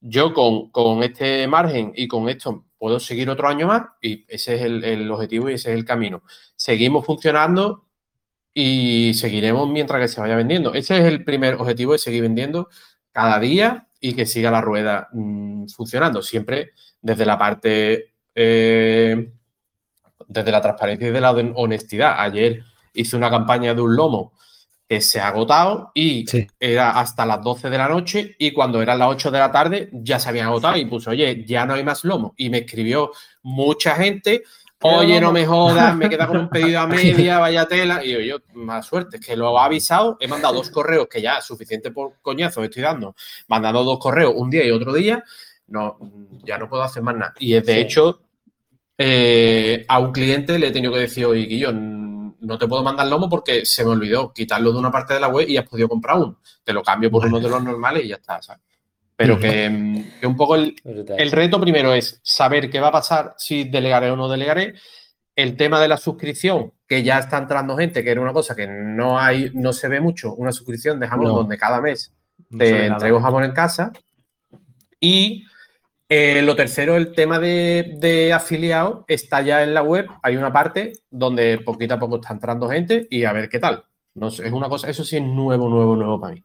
yo con, este margen y con esto puedo seguir otro año más y ese es el, el objetivo y ese es el camino. Seguimos funcionando y seguiremos mientras que se vaya vendiendo. Ese es el primer objetivo, es seguir vendiendo cada día y que siga la rueda mm, funcionando, siempre desde la parte, eh, desde la transparencia y de la honestidad. Ayer hice una campaña de un lomo que se ha agotado y Sí. era hasta las 12 de la noche y cuando eran las 8 de la tarde ya se habían agotado y puso, oye, ya no hay más lomo. Y me escribió mucha gente, oye, no me jodas, me queda con un pedido a media, vaya tela. Y yo, yo, más suerte, es que lo ha avisado, he mandado dos correos que ya suficiente por coñazo estoy dando, mandando dos correos un día y otro día, no, ya no puedo hacer más nada. Y de Sí. hecho, eh, a un cliente le he tenido que decir, oye, Guillo, no te puedo mandar lomo porque se me olvidó quitarlo de una parte de la web y has podido comprar uno. Te lo cambio por uno de los normales y ya está, ¿sabes? Pero que, mm, que un poco el, el reto primero es saber qué va a pasar si delegaré o no delegaré. El tema de la suscripción, que ya está entrando gente, que era una cosa que no hay, no se ve mucho, una suscripción de jamón No. donde cada mes te entrego jamón en casa. Y eh, lo tercero, el tema de, de afiliados, está ya en la web. Hay una parte donde poquito a poco está entrando gente y a ver qué tal. No sé, es una cosa, eso sí es nuevo, nuevo, nuevo para mí.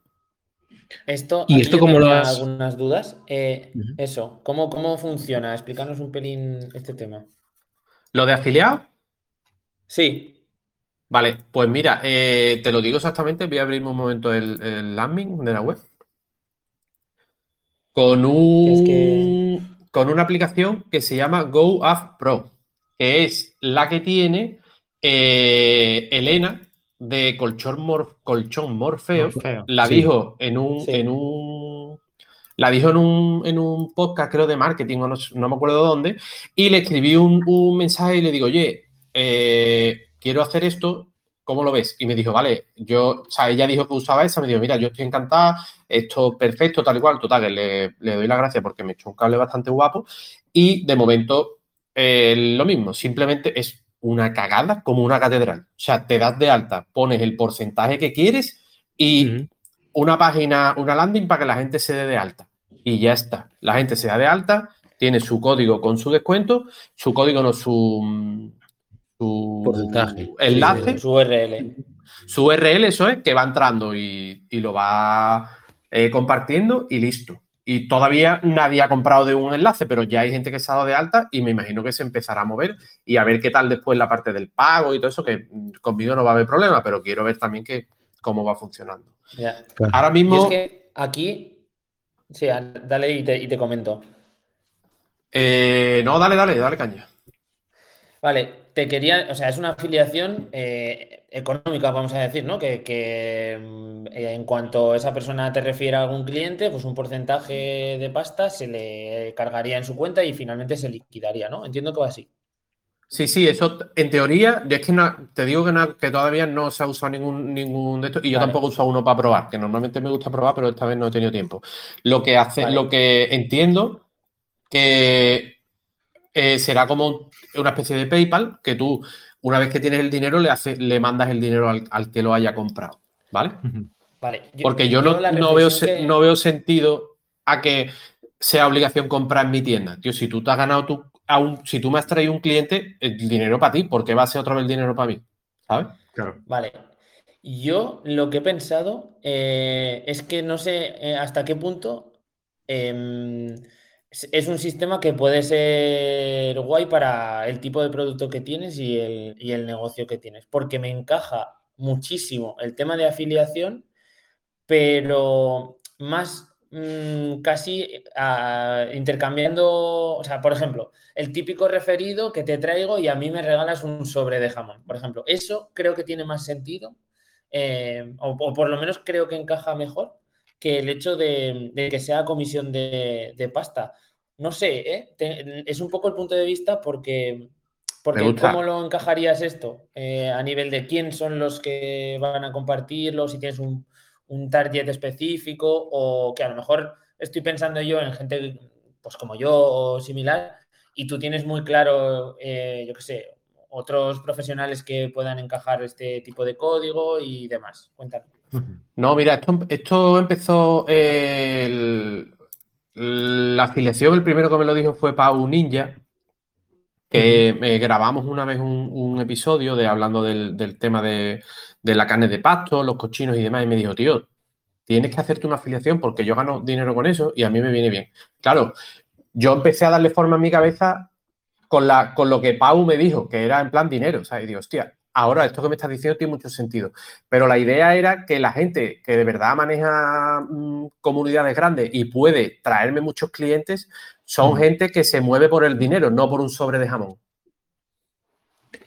Esto, ¿Y esto cómo lo has- algunas dudas. Eh. Eso, ¿cómo, ¿cómo funciona? Explícanos un pelín este tema. Lo de afiliados, Sí, Vale, pues mira, eh, te lo digo exactamente, voy a abrirme un momento el, el landing de la web. Con un, Es que- con una aplicación que se llama GoApp Pro, que es la que tiene eh, Elena de Colchón, Mor- Colchón Morfeo. Morfeo, La sí. dijo en un, Sí. en un la dijo en un, en un podcast, creo, de marketing, o no, no me acuerdo dónde, y le escribí un, un mensaje y le digo, oye, eh, quiero hacer esto, ¿cómo lo ves? Y me dijo, vale, yo, o sea, ella dijo que usaba esa, me dijo, mira, yo estoy encantada, esto perfecto, tal y cual, total, que le, le doy las gracias porque me echó un cable bastante guapo, y de momento, eh, lo mismo, simplemente es una cagada como una catedral. O sea, te das de alta, pones el porcentaje que quieres y una página, una landing para que la gente se dé de alta. Y ya está. La gente se da de alta, tiene su código con su descuento, su código no su, su Porcentaje. enlace, su URL. su URL, eso es, que va entrando y, y lo va eh, compartiendo y listo. Y todavía nadie ha comprado de un enlace, pero ya hay gente que se ha dado de alta y me imagino que se empezará a mover y a ver qué tal después la parte del pago y todo eso, que conmigo no va a haber problema, pero quiero ver también que, cómo va funcionando. Ya. Ahora mismo... es que aquí. Sí, a- dale y te, y te comento. Eh, no, dale, dale, dale caña. Vale, te quería, o sea, es una afiliación eh, económica, vamos a decir, ¿no? Que, que, mm, eh, en cuanto esa persona te refiere a algún cliente, pues un porcentaje de pasta se le cargaría en su cuenta y finalmente se liquidaría, ¿no? Entiendo que va así. Sí, sí, eso en teoría, yo es que no- te digo que, no- que todavía no se ha usado ningún, ningún de estos y yo Vale. tampoco usado uno para probar, que normalmente me gusta probar, pero esta vez no he tenido tiempo. Lo que hace, Vale. lo que entiendo que eh, será como una especie de PayPal que tú, una vez que tienes el dinero, le, hace, le mandas el dinero al, que lo haya comprado. ¿Vale? Vale. Porque yo, no, no, veo, no veo sentido a que sea obligación comprar en mi tienda. Tío, si tú te has ganado tu, si tú me has traído un cliente, el dinero para ti, ¿por qué va a ser otra vez el dinero para mí? ¿Sabes? Claro. Vale. Yo lo que he pensado eh, es que no sé eh, hasta qué punto em, es un sistema que puede ser guay para el tipo de producto que tienes y el, y el negocio que tienes, porque me encaja muchísimo el tema de afiliación, pero más Mm, casi intercambiando, o sea, por ejemplo, el típico referido que te traigo y a mí me regalas un sobre de jamón, por ejemplo. Eso creo que tiene más sentido, eh, o, por lo menos creo que encaja mejor que el hecho de, que sea comisión de, pasta. No sé, ¿eh? es un poco el punto de vista porque, porque ¿cómo lo encajarías esto? Eh, a nivel de quién son los que van a compartirlo, si tienes un, un target específico o que a lo mejor estoy pensando yo en gente pues como yo o similar y tú tienes muy claro, eh, yo qué sé, otros profesionales que puedan encajar este tipo de código y demás. Cuéntame. No, mira, esto, empezó la afiliación, el primero que me lo dijo fue Pau Ninja, que eh, grabamos una vez un, episodio de hablando del tema de, de la carne de pasto, los cochinos y demás, y me dijo, tío, tienes que hacerte una afiliación porque yo gano dinero con eso y a mí me viene bien. Claro, yo empecé a darle forma a mi cabeza con, la, con lo que Pau me dijo, que era en plan dinero. O sea, y digo, hostia, ahora esto que me estás diciendo tiene mucho sentido. Pero la idea era que la gente que de verdad maneja mm, comunidades grandes y puede traerme muchos clientes, son gente que se mueve por el dinero, no por un sobre de jamón.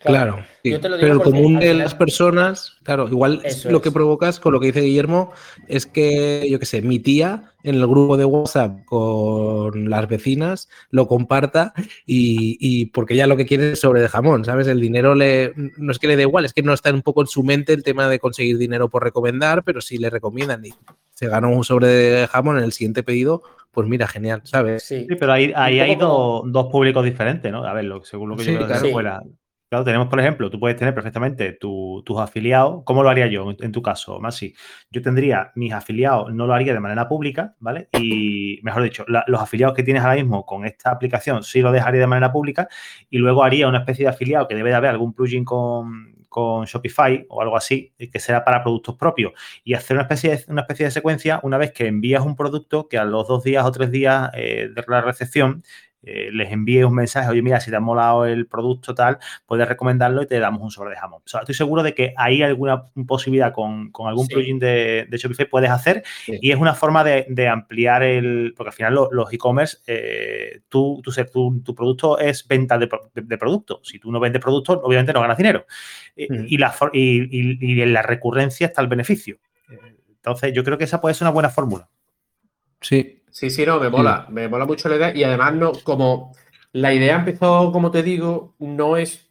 Claro, pero el común de las personas, claro, igual lo que provocas con lo que dice Guillermo es que, yo qué sé, mi tía en el grupo de WhatsApp con las vecinas lo comparta y, porque ya lo que quiere es sobre de jamón, ¿sabes? El dinero le, no es que le dé igual, es que no está un poco en su mente el tema de conseguir dinero por recomendar, pero si le recomiendan y se gana un sobre de jamón en el siguiente pedido, pues mira, genial, ¿sabes? Sí, pero ahí, ahí hay dos, públicos diferentes, ¿no? A ver, lo, según lo que yo veo fuera Claro, tenemos, por ejemplo, tú puedes tener perfectamente tus afiliados. ¿Cómo lo haría yo en, tu caso, Masi? Yo tendría mis afiliados, no lo haría de manera pública, ¿vale? Y, mejor dicho, los afiliados que tienes ahora mismo con esta aplicación sí lo dejaría de manera pública y luego haría una especie de afiliado que debe de haber algún plugin con, Shopify o algo así, que sea para productos propios y hacer una especie de, una especie de secuencia una vez que envías un producto que a los dos días o tres días eh, de la recepción eh, les envíe un mensaje, oye, mira, si te ha molado el producto tal, puedes recomendarlo y te damos un sobre de jamón. O sea, estoy seguro de que hay alguna posibilidad con, algún plugin de, Shopify puedes hacer y es una forma de, ampliar el, porque al final los e-commerce, eh, tú, tu, producto es venta de, producto. Si tú no vendes productos, obviamente no ganas dinero. Eh, y, la, y, y en la recurrencia está el beneficio. Entonces, yo creo que esa puede ser una buena fórmula. Sí, Sí, sí, no, me mola, me mola mucho la idea y además no, como la idea empezó, como te digo, no es,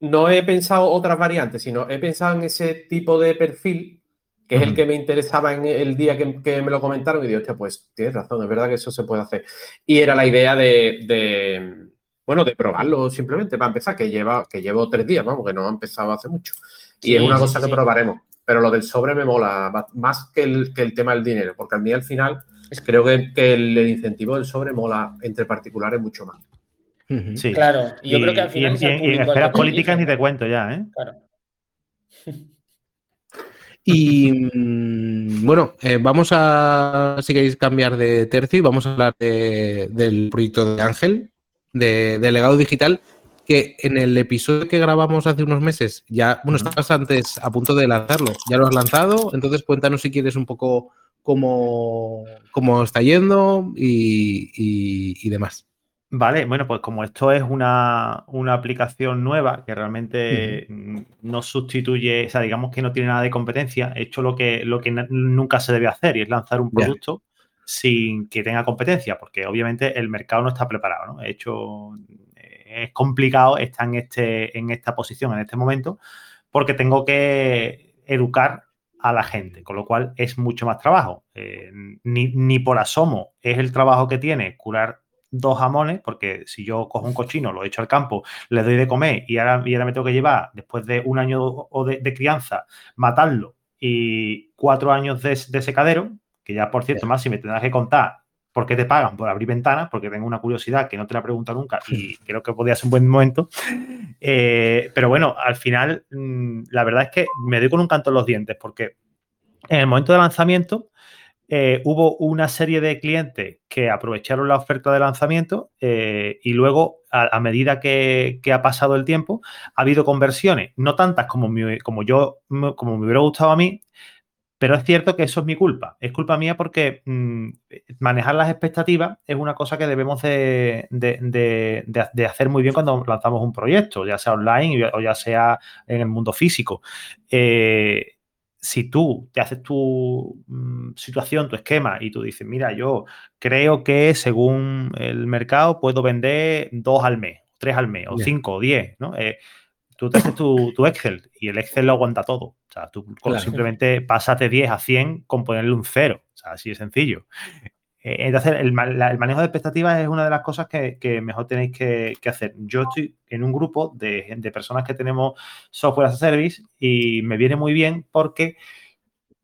no he pensado otras variantes, sino he pensado en ese tipo de perfil que es el que me interesaba en el día que, me lo comentaron y digo, hostia, pues tienes razón, es verdad que eso se puede hacer. Y era la idea de, bueno, de probarlo simplemente para empezar, que lleva, que llevo tres días, vamos, que no ha empezado hace mucho. Y es una cosa que probaremos. Pero lo del sobre me mola más que el, que el tema del dinero, porque a mí al final Creo que, el, incentivo del sobre mola entre particulares mucho más. Sí. Claro, y yo creo que al final. Y, en esferas políticas ni te cuento ya, ¿eh? Claro. Y mm, bueno, eh, vamos a, si queréis cambiar de tercio, vamos a hablar del proyecto de Ángel, de, legado digital, que en el episodio que grabamos hace unos meses, ya, bueno, estabas antes a punto de lanzarlo, ya lo has lanzado, entonces cuéntanos si quieres un poco cómo, cómo está yendo y, demás. Vale, bueno, pues como esto es una, aplicación nueva que realmente no sustituye, o sea, digamos que no tiene nada de competencia, he hecho lo que, lo que nunca se debe hacer y es lanzar un producto sin que tenga competencia, porque obviamente el mercado no está preparado, ¿no? He hecho, es complicado estar en, este, en esta posición en este momento porque tengo que educar a la gente, con lo cual es mucho más trabajo. Eh, ni, por asomo es el trabajo que tiene curar dos jamones, porque si yo cojo un cochino, lo echo al campo, le doy de comer y ahora, y ahora me tengo que llevar, después de un año o de, de crianza, matarlo y cuatro años de, de secadero, que ya por cierto, más si me tendrás que contar por qué te pagan por abrir ventanas, porque tengo una curiosidad que no te la pregunto nunca y creo que podría ser un buen momento. Eh, pero bueno, al final, mm, la verdad es que me doy con un canto en los dientes, porque en el momento de lanzamiento eh, hubo una serie de clientes que aprovecharon la oferta de lanzamiento eh, y luego, a, a medida que, que, ha pasado el tiempo, ha habido conversiones, no tantas como, mi, como yo, como me hubiera gustado a mí, pero es cierto que eso es mi culpa. Es culpa mía porque mmm, manejar las expectativas es una cosa que debemos de, de, de, de, hacer muy bien cuando lanzamos un proyecto, ya sea online o ya sea en el mundo físico. Eh, si tú te haces tu mmm, situación, tu esquema y tú dices, mira, yo creo que según el mercado puedo vender dos al mes, tres al mes, o cinco, o diez, ¿no? Eh, tú te haces tu, tu, Excel y el Excel lo aguanta todo. O sea, tú claro. simplemente pasas de 10 a 100 con ponerle un cero. O sea, así de sencillo. Eh, entonces, el, la, el, manejo de expectativas es una de las cosas que, que mejor tenéis que, que, hacer. Yo estoy en un grupo de, de, personas que tenemos software as a service y me viene muy bien porque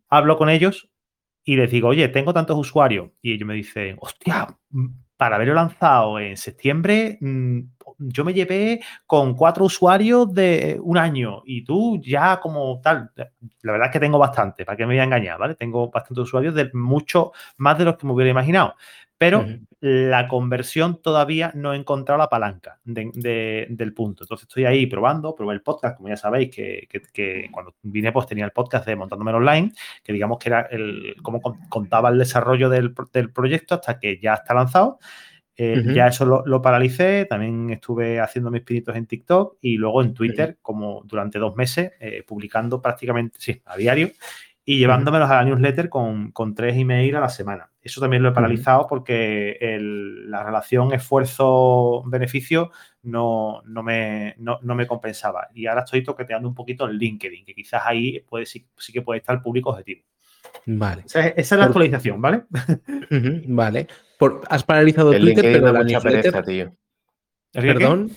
hablo con ellos y les digo, oye, tengo tantos usuarios. Y ellos me dicen, hostia, para haberlo lanzado en septiembre, mmm, yo me llevé con cuatro usuarios de un año y tú ya como tal, la verdad es que tengo bastante, para que me voy a engañar, ¿vale? Tengo bastantes usuarios de mucho más de los que me hubiera imaginado. Pero uh -huh. la conversión todavía no he encontrado la palanca de, de, del punto. Entonces estoy ahí probando, probé el podcast, como ya sabéis, que, que, que, cuando vine pues tenía el podcast de Montándome Online, que digamos que era el cómo contaba el desarrollo del, del proyecto hasta que ya está lanzado. Eh, uh -huh. Ya eso lo, lo, paralicé, también estuve haciendo mis pinitos en TikTok y luego en Twitter, uh -huh. como durante dos meses, eh, publicando prácticamente, sí, a diario y llevándomelos a la newsletter con, con tres emails a la semana. Eso también lo he paralizado porque el, la relación esfuerzo-beneficio no, no, me, no, no, me compensaba. Y ahora estoy toqueteando un poquito el LinkedIn, que quizás ahí puede, sí, sí que puede estar el público objetivo. Vale. Esa es, esa es la Por... actualización, ¿vale? Uh -huh, vale. Por, has paralizado el Twitter, LinkedIn pero da la mucha newsletter... pereza, tío. Perdón.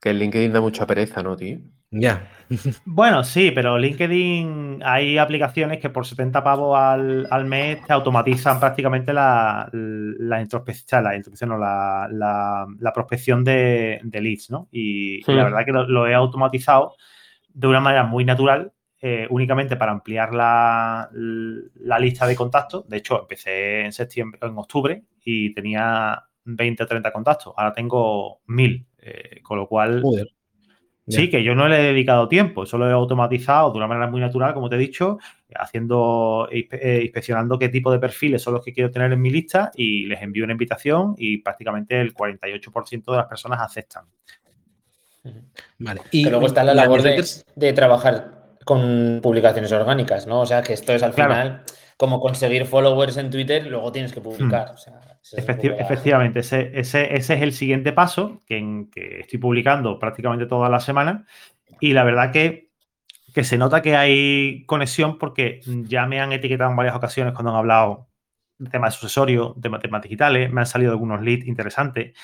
Que el LinkedIn da mucha pereza, ¿no, tío? Ya. Bueno, sí, pero LinkedIn hay aplicaciones que por 70 pavos al, al mes te automatizan prácticamente la, la introspección, la introspección, no, la, la, la prospección de, de, leads, ¿no? Y, sí. y la verdad que lo, lo, he automatizado de una manera muy natural, eh, únicamente para ampliar la, la, lista de contactos. De hecho, empecé en septiembre, en octubre y tenía 20 o 30 contactos. Ahora tengo 1000, eh, con lo cual. Joder Sí, que yo no le he dedicado tiempo, eso lo he automatizado de una manera muy natural, como te he dicho, haciendo, eh, inspeccionando qué tipo de perfiles son los que quiero tener en mi lista y les envío una invitación y prácticamente el 48% de las personas aceptan. Vale. Y luego está la labor de, de, trabajar con publicaciones orgánicas, ¿no? O sea, que esto es al claro. final como conseguir followers en Twitter, luego tienes que publicar. Hmm. O sea, Efecti efectivamente, ese, ese, ese, es el siguiente paso que, en, que estoy publicando prácticamente toda la semana y la verdad que, que se nota que hay conexión porque ya me han etiquetado en varias ocasiones cuando han hablado de temas de sucesorio, de temas digitales, me han salido algunos leads interesantes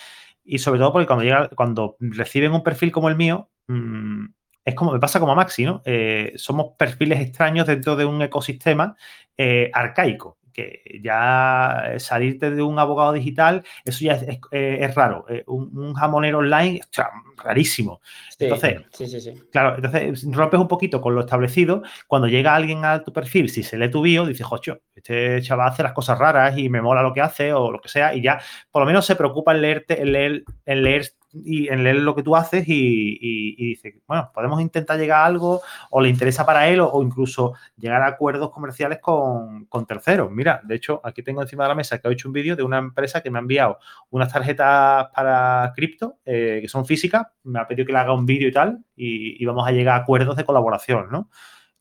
y sobre todo porque cuando, llega, cuando reciben un perfil como el mío, mmm, es como me pasa como a Maxi, ¿no? Eh, somos perfiles extraños dentro de un ecosistema eh, arcaico que ya salirte de un abogado digital, eso ya es, es, eh, es raro. Eh, un, un, jamonero online, ostras, rarísimo. Sí, entonces, sí, sí, sí. claro, entonces rompes un poquito con lo establecido. Cuando llega alguien a tu perfil, si se lee tu bio, dices, jocho, este chaval hace las cosas raras y me mola lo que hace o lo que sea, y ya por lo menos se preocupa en leerte, en leer, en leer y en leer lo que tú haces y, y, y, dice, bueno, podemos intentar llegar a algo o le interesa para él o, o incluso llegar a acuerdos comerciales con, con, terceros. Mira, de hecho, aquí tengo encima de la mesa que he hecho un vídeo de una empresa que me ha enviado unas tarjetas para cripto eh, que son físicas, me ha pedido que le haga un vídeo y tal y, y, vamos a llegar a acuerdos de colaboración, ¿no?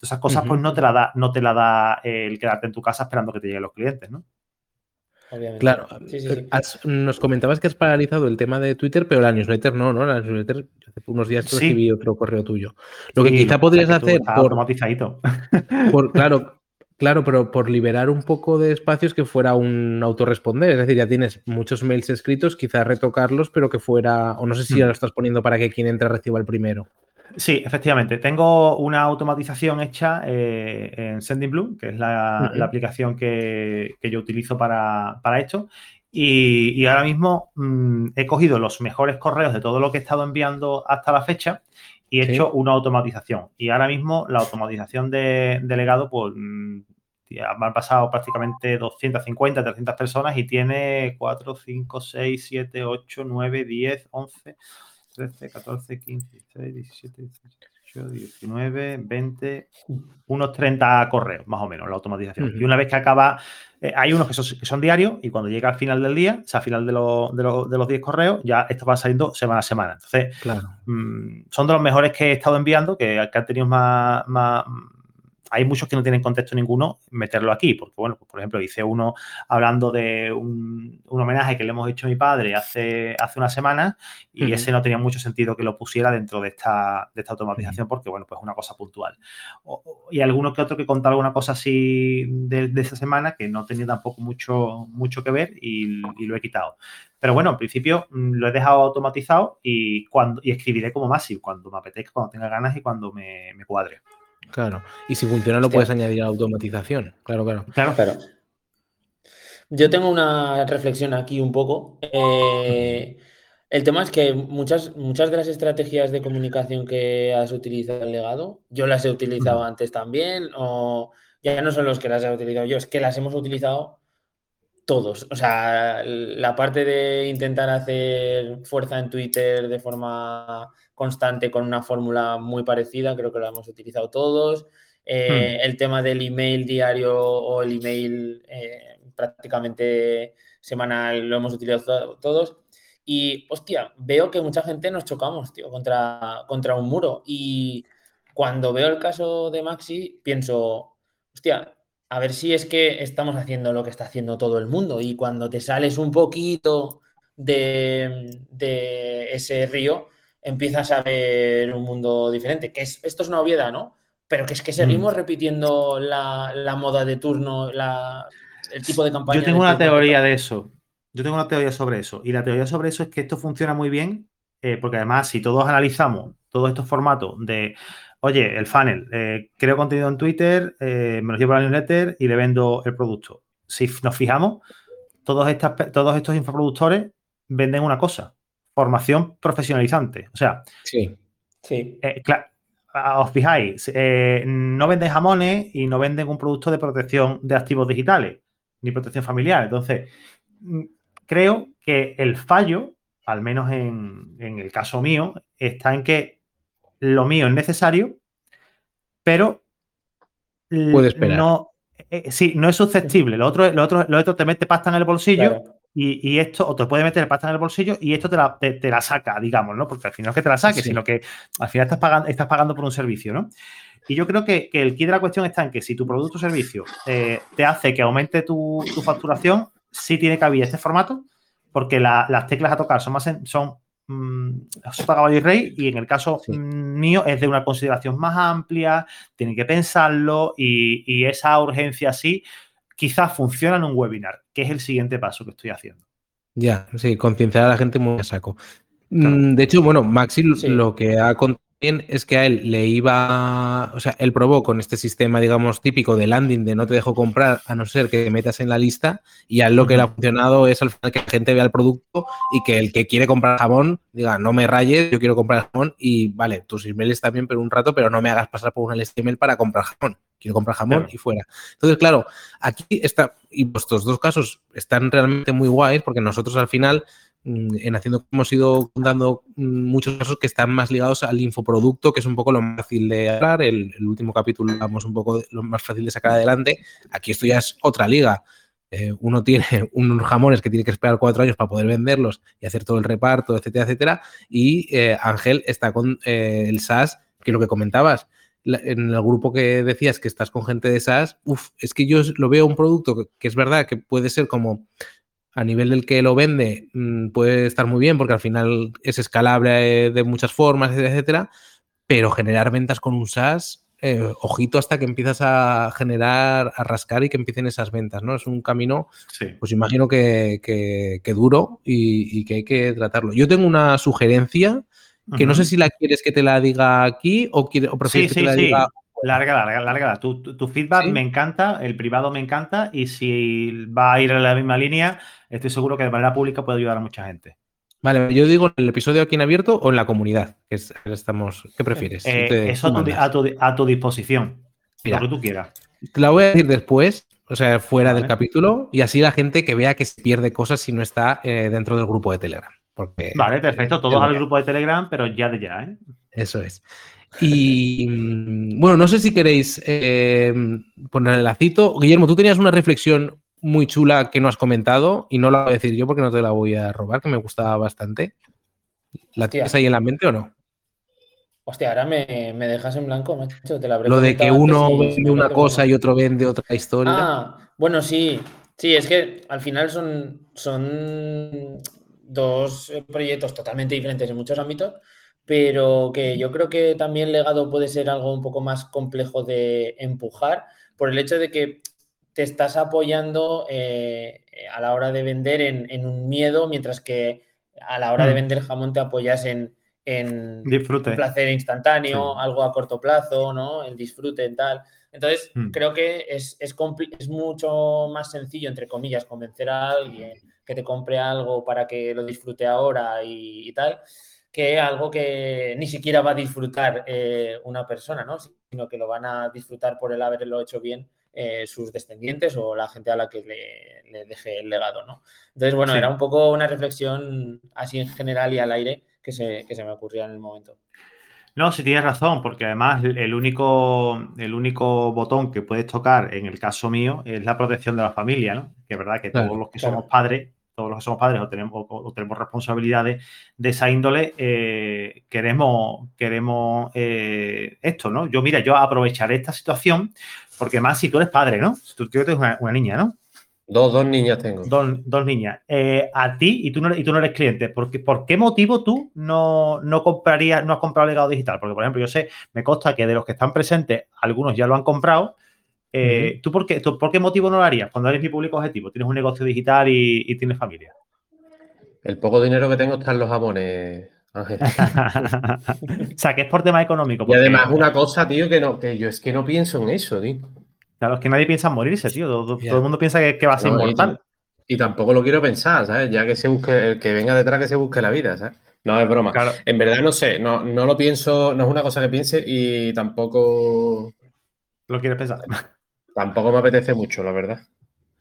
Esas cosas uh -huh. pues no te la da, no te la da el quedarte en tu casa esperando que te lleguen los clientes, ¿no? Obviamente. Claro, sí, sí, sí. Has, nos comentabas que has paralizado el tema de Twitter, pero la newsletter no, ¿no? La newsletter, hace unos días recibí otro correo tuyo. Lo que quizá podrías hacer por, automatizadito. Por, claro, Claro, pero por liberar un poco de espacios que fuera un autorresponder. Es decir, ya tienes muchos mails escritos, quizás retocarlos, pero que fuera. O no sé si ya Hmm. lo estás poniendo para que quien entre reciba el primero. Sí, efectivamente. Tengo una automatización hecha eh, en Sendinblue, que es la, aplicación que, que yo utilizo para, para esto. Y, y ahora mismo mm, he cogido los mejores correos de todo lo que he estado enviando hasta la fecha y he Sí. hecho una automatización. Y ahora mismo la automatización de, de legado, pues mm, ya me han pasado prácticamente 250, 300 personas y tiene 4, 5, 6, 7, 8, 9, 10, 11, 13, 14, 15, 16, 17, 18, 19, 20, unos 30 correos, más o menos, la automatización. Ujú. Y una vez que acaba, eh, hay unos que son, que son diarios y cuando llega al final del día, o sea, al final de, lo- de los- de los 10 correos, ya esto va saliendo semana a semana. Entonces, Claro. mm, son de los mejores que he estado enviando, que, que han tenido más, más- Hay muchos que no tienen contexto ninguno, meterlo aquí, porque, bueno, pues, por ejemplo, hice uno hablando de un, un homenaje que le hemos hecho a mi padre hace, hace una semana y ese no tenía mucho sentido que lo pusiera dentro de esta, de esta automatización porque, bueno, pues es una cosa puntual. O- y alguno que otro que contaba alguna cosa así de, de esa semana que no tenía tampoco mucho, mucho que ver y, y lo he quitado. Pero bueno, en principio mm, lo he dejado automatizado y, cuando, y escribiré como Massive cuando me apetezca, cuando tenga ganas y cuando me, me cuadre. Claro. Y si funciona, lo Hostia. puedes añadir a la automatización. Claro, claro. Claro, Claro. Yo tengo una reflexión aquí un poco. Eh, el tema es que muchas, muchas de las estrategias de comunicación que has utilizado en legado, yo las he utilizado Ujú. antes también, o ya no son los que las he utilizado yo, es que las hemos utilizado todos. O sea, la parte de intentar hacer fuerza en Twitter de forma constante con una fórmula muy parecida, creo que la hemos utilizado todos. Eh, El tema del email diario o el email eh, prácticamente semanal lo hemos utilizado todos. Y, hostia, veo que mucha gente nos chocamos, tío, contra, contra un muro. Y cuando veo el caso de Maxi, pienso, hostia, a ver si es que estamos haciendo lo que está haciendo todo el mundo. Y cuando te sales un poquito de, de ese río, empiezas a ver un mundo diferente. Que es, esto es una obviedad, ¿no? Pero que es que seguimos repitiendo la, la moda de turno, la, el tipo de campaña. Yo tengo una teoría de eso. Yo tengo una teoría sobre eso. Y la teoría sobre eso es que esto funciona muy bien, eh, porque además, si todos analizamos todos estos formatos de, oye, el funnel, eh, creo contenido en Twitter, eh, me lo llevo a la newsletter y le vendo el producto. Si nos fijamos, todos, estas, pe- todos estos infoproductores venden una cosa, formación profesionalizante. O sea, Sí. Sí. eh, os fijáis, eh, no venden jamones y no venden un producto de protección de activos digitales, ni protección familiar. Entonces, mm, creo que el fallo, al menos en, en el caso mío, está en que lo mío es necesario, pero Puede esperar. no, eh, sí, no es susceptible. Lo otro, lo otro, lo otro te mete pasta en el bolsillo Claro. y, y esto, o te puede meter pasta en el bolsillo y esto te la, te, te la saca, digamos, ¿no? Porque al final no es que te la saque, Sí. sino que al final estás pagando, estás pagando por un servicio, ¿no? Y yo creo que, que el key de la cuestión está en que si tu producto o servicio eh, te hace que aumente tu, tu facturación, sí tiene cabida este formato, porque la- las teclas a tocar son más en- son mm, caballo y rey, y en el caso Sí. mío es de una consideración más amplia, tiene que pensarlo y, y esa urgencia sí quizás funciona en un webinar, que es el siguiente paso que estoy haciendo. Ya, sí, concienciar a la gente muy a saco. Claro. Mm, De hecho, bueno, Maxi Sí. lo que ha contado es que a él le iba, o sea, él probó con este sistema, digamos, típico de landing de no te dejo comprar a no ser que te metas en la lista y a él lo que le ha funcionado es al final que la gente vea el producto y que el que quiere comprar jamón diga, no me rayes, yo quiero comprar jamón y vale, tus emails también por un rato, pero no me hagas pasar por un email para comprar jamón. Quiero comprar jamón Claro. y fuera. Entonces, claro, aquí está, y estos dos casos están realmente muy guays porque nosotros al final en Haciendo hemos ido dando mm, muchos casos que están más ligados al infoproducto, que es un poco lo más fácil de hablar. El, último capítulo hablamos un poco lo más fácil de sacar adelante. Aquí esto ya es otra liga. Eh, uno tiene unos jamones que tiene que esperar cuatro años para poder venderlos y hacer todo el reparto, etcétera, etcétera. Y eh, Ángel está con eh, el SaaS, que es lo que comentabas. En el grupo que decías que estás con gente de SaaS, uf, es que yo lo veo un producto que es verdad que puede ser como a nivel del que lo vende mm, puede estar muy bien porque al final es escalable eh, de muchas formas, etcétera, pero generar ventas con un SaaS eh, ojito hasta que empiezas a generar, a rascar y que empiecen esas ventas, ¿no? Es un camino, pues imagino que, que, duro y, y, que hay que tratarlo. Yo tengo una sugerencia que no sé si la quieres que te la diga aquí o, o prefieres que te la diga Larga, larga, larga. Tu, tu, feedback me encanta, el privado me encanta y si va a ir en la misma línea, estoy seguro que de manera pública puede ayudar a mucha gente. Vale, yo digo en el episodio aquí en abierto o en la comunidad, que estamos, ¿qué prefieres? Eh, eso a tu, a tu, disposición, lo que tú quieras. Te la voy a decir después, o sea, fuera del capítulo, y así la gente que vea que se pierde cosas si no está eh, dentro del grupo de Telegram. Porque, vale, perfecto, todos al grupo de Telegram, pero ya de ya, ¿eh? Eso es. Y bueno, no sé si queréis eh, poner el lacito. Guillermo, tú tenías una reflexión muy chula que no has comentado y no la voy a decir yo porque no te la voy a robar, que me gustaba bastante. ¿La tienes ahí en la mente o no? Hostia, ahora me, dejas en blanco, macho. Te la Lo de que uno vende una cosa y otro vende otra historia. Ah, bueno, sí. Sí, es que al final son, son dos proyectos totalmente diferentes en muchos ámbitos, pero que yo creo que también legado puede ser algo un poco más complejo de empujar por el hecho de que te estás apoyando eh, a la hora de vender en, un miedo, mientras que a la hora de mm. vender jamón te apoyas en, en disfrute. un placer instantáneo, algo a corto plazo, ¿no? El disfrute y tal. Entonces, mm. creo que es, es, es, mucho más sencillo, entre comillas, convencer a alguien que te compre algo para que lo disfrute ahora y, tal, que algo que ni siquiera va a disfrutar eh, una persona, ¿no? Sino que lo van a disfrutar por el haberlo hecho bien eh, sus descendientes o la gente a la que le, deje el legado, ¿no? Entonces, bueno, era un poco una reflexión así en general y al aire que se, me ocurría en el momento. No, sí tienes razón, porque además el único, el único botón que puedes tocar en el caso mío es la protección de la familia, ¿no? Que es verdad que todos los que somos padres, todos los que somos padres o tenemos, o, tenemos responsabilidades de esa índole, eh, queremos, queremos eh, esto, ¿no? Yo, mira, yo aprovecharé esta situación porque más si tú eres padre, ¿no? Tú tienes una, una niña, ¿no? Dos, dos niñas tengo. Dos, dos niñas. Eh, a ti, y tú, no, y tú no eres cliente, ¿por qué, ¿por qué motivo tú no, no comprarías, no has comprado legado digital? Porque, por ejemplo, yo sé, me consta que de los que están presentes, algunos ya lo han comprado. Eh, ¿tú, por qué, por qué motivo no lo harías cuando eres mi público objetivo? Tienes un negocio digital y, y tienes familia. El poco dinero que tengo está en los jamones, Ángel. o sea, que es por tema económico. Y además una cosa, tío, que no, que yo es que no pienso en eso, tío. Claro, es que nadie piensa en morirse, tío. Todo, el mundo piensa que, va a ser inmortal. Y, tampoco lo quiero pensar, ¿sabes? Ya que se busque, el que venga detrás que se busque la vida, ¿sabes? No, es broma. En verdad no sé, no, no lo pienso, no es una cosa que piense y tampoco. Lo quieres pensar. Tampoco me apetece mucho, la verdad.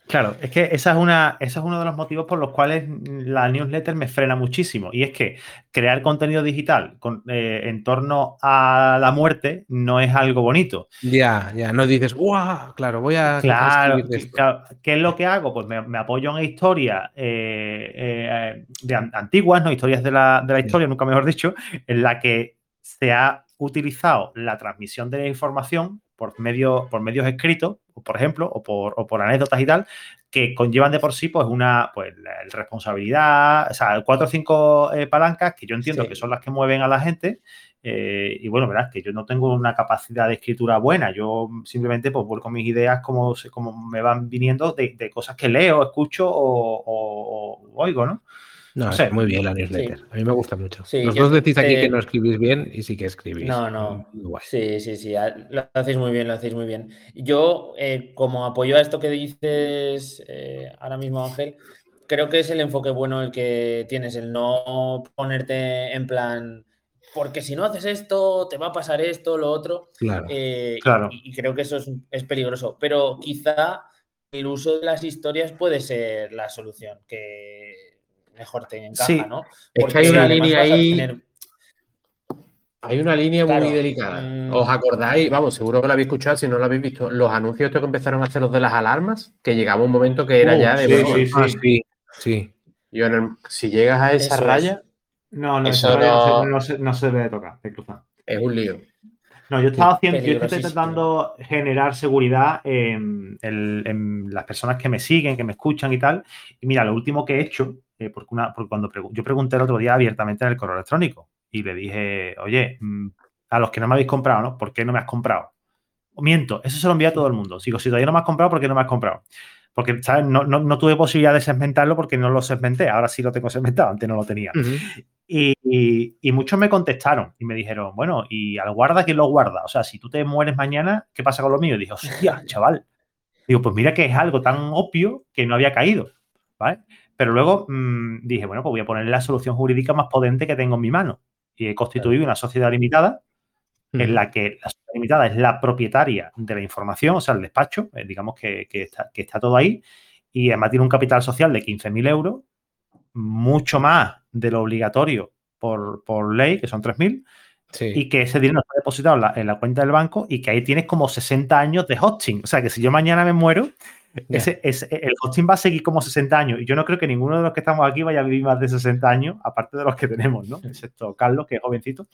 Claro, es que esa es una, ese es uno de los motivos por los cuales la newsletter me frena muchísimo. Y es que crear contenido digital eh, en torno a la muerte no es algo bonito. Ya, ya, no dices, ¡guau! Claro, voy a. Claro, ¿qué es lo que hago? Pues me, apoyo en historias eh, eh, de antiguas, ¿no? Historias de la, de la historia, nunca mejor dicho, en la que se ha utilizado la transmisión de la información por, medio, por medios escritos, por ejemplo, o por, o por, anécdotas y tal, que conllevan de por sí pues una pues, la responsabilidad, o sea, cuatro o cinco eh, palancas que yo entiendo que son las que mueven a la gente. Eh, y bueno, verdad que yo no tengo una capacidad de escritura buena, yo simplemente pues vuelco mis ideas como, como me van viniendo de, cosas que leo, escucho o oigo, ¿no? No, sé. muy bien la newsletter. A mí me gusta mucho. Los dos decís aquí que no escribís bien y sí que escribís. No, no. Sí, sí, sí. Lo hacéis muy bien, lo hacéis muy bien. Yo, eh, como apoyo a esto que dices eh, ahora mismo, Ángel, creo que es el enfoque bueno el que tienes, el no ponerte en plan, porque si no haces esto, te va a pasar esto, lo otro. Claro. Eh, claro. Y, creo que eso es, es peligroso. Pero quizá el uso de las historias puede ser la solución. Que mejor te encaja, ¿no? es que hay una línea ahí. Hay una línea muy delicada. Mm. ¿Os acordáis? Vamos, seguro que lo habéis escuchado, si no lo habéis visto, los anuncios que empezaron a hacer los de las alarmas, que llegaba un momento que era uh, ya de. Sí, sí, sí, sí. si llegas a esa raya. No, no, esa raya no, se, no, se, debe tocar, Es un lío. No, yo estaba haciendo, yo estoy intentando generar seguridad en, las personas que me siguen, que me escuchan y tal. Y mira, lo último que he hecho, eh, porque, una, cuando yo pregunté el otro día abiertamente en el correo electrónico y le dije, oye, mm, a los que no me habéis comprado, ¿no? ¿Por qué no me has comprado? Miento, eso se lo envía a todo el mundo. Digo, si todavía no me has comprado, ¿por qué no me has comprado? Porque, ¿sabes? No, no, no tuve posibilidad de segmentarlo porque no lo segmenté. Ahora sí lo tengo segmentado, antes no lo tenía. y, y, muchos me contestaron y me dijeron, bueno, ¿y al guarda quién lo guarda? O sea, si tú te mueres mañana, ¿qué pasa con lo mío? Y dije, hostia, chaval. Digo, pues mira que es algo tan obvio que no había caído. ¿Vale? Pero luego mmm, dije, bueno, pues voy a poner la solución jurídica más potente que tengo en mi mano. Y he constituido una sociedad limitada en la que la sociedad limitada es la propietaria de la información, o sea, el despacho, eh, digamos que, que, está, que, está, todo ahí, y además tiene un capital social de 15.000 euros, mucho más de lo obligatorio por, por ley, que son 3.000, sí. y que ese dinero está depositado en la, en la, cuenta del banco y que ahí tienes como 60 años de hosting. O sea, que si yo mañana me muero, ese, ese, el hosting va a seguir como 60 años. Y yo no creo que ninguno de los que estamos aquí vaya a vivir más de 60 años, aparte de los que tenemos, ¿no? Excepto Carlos, que es jovencito.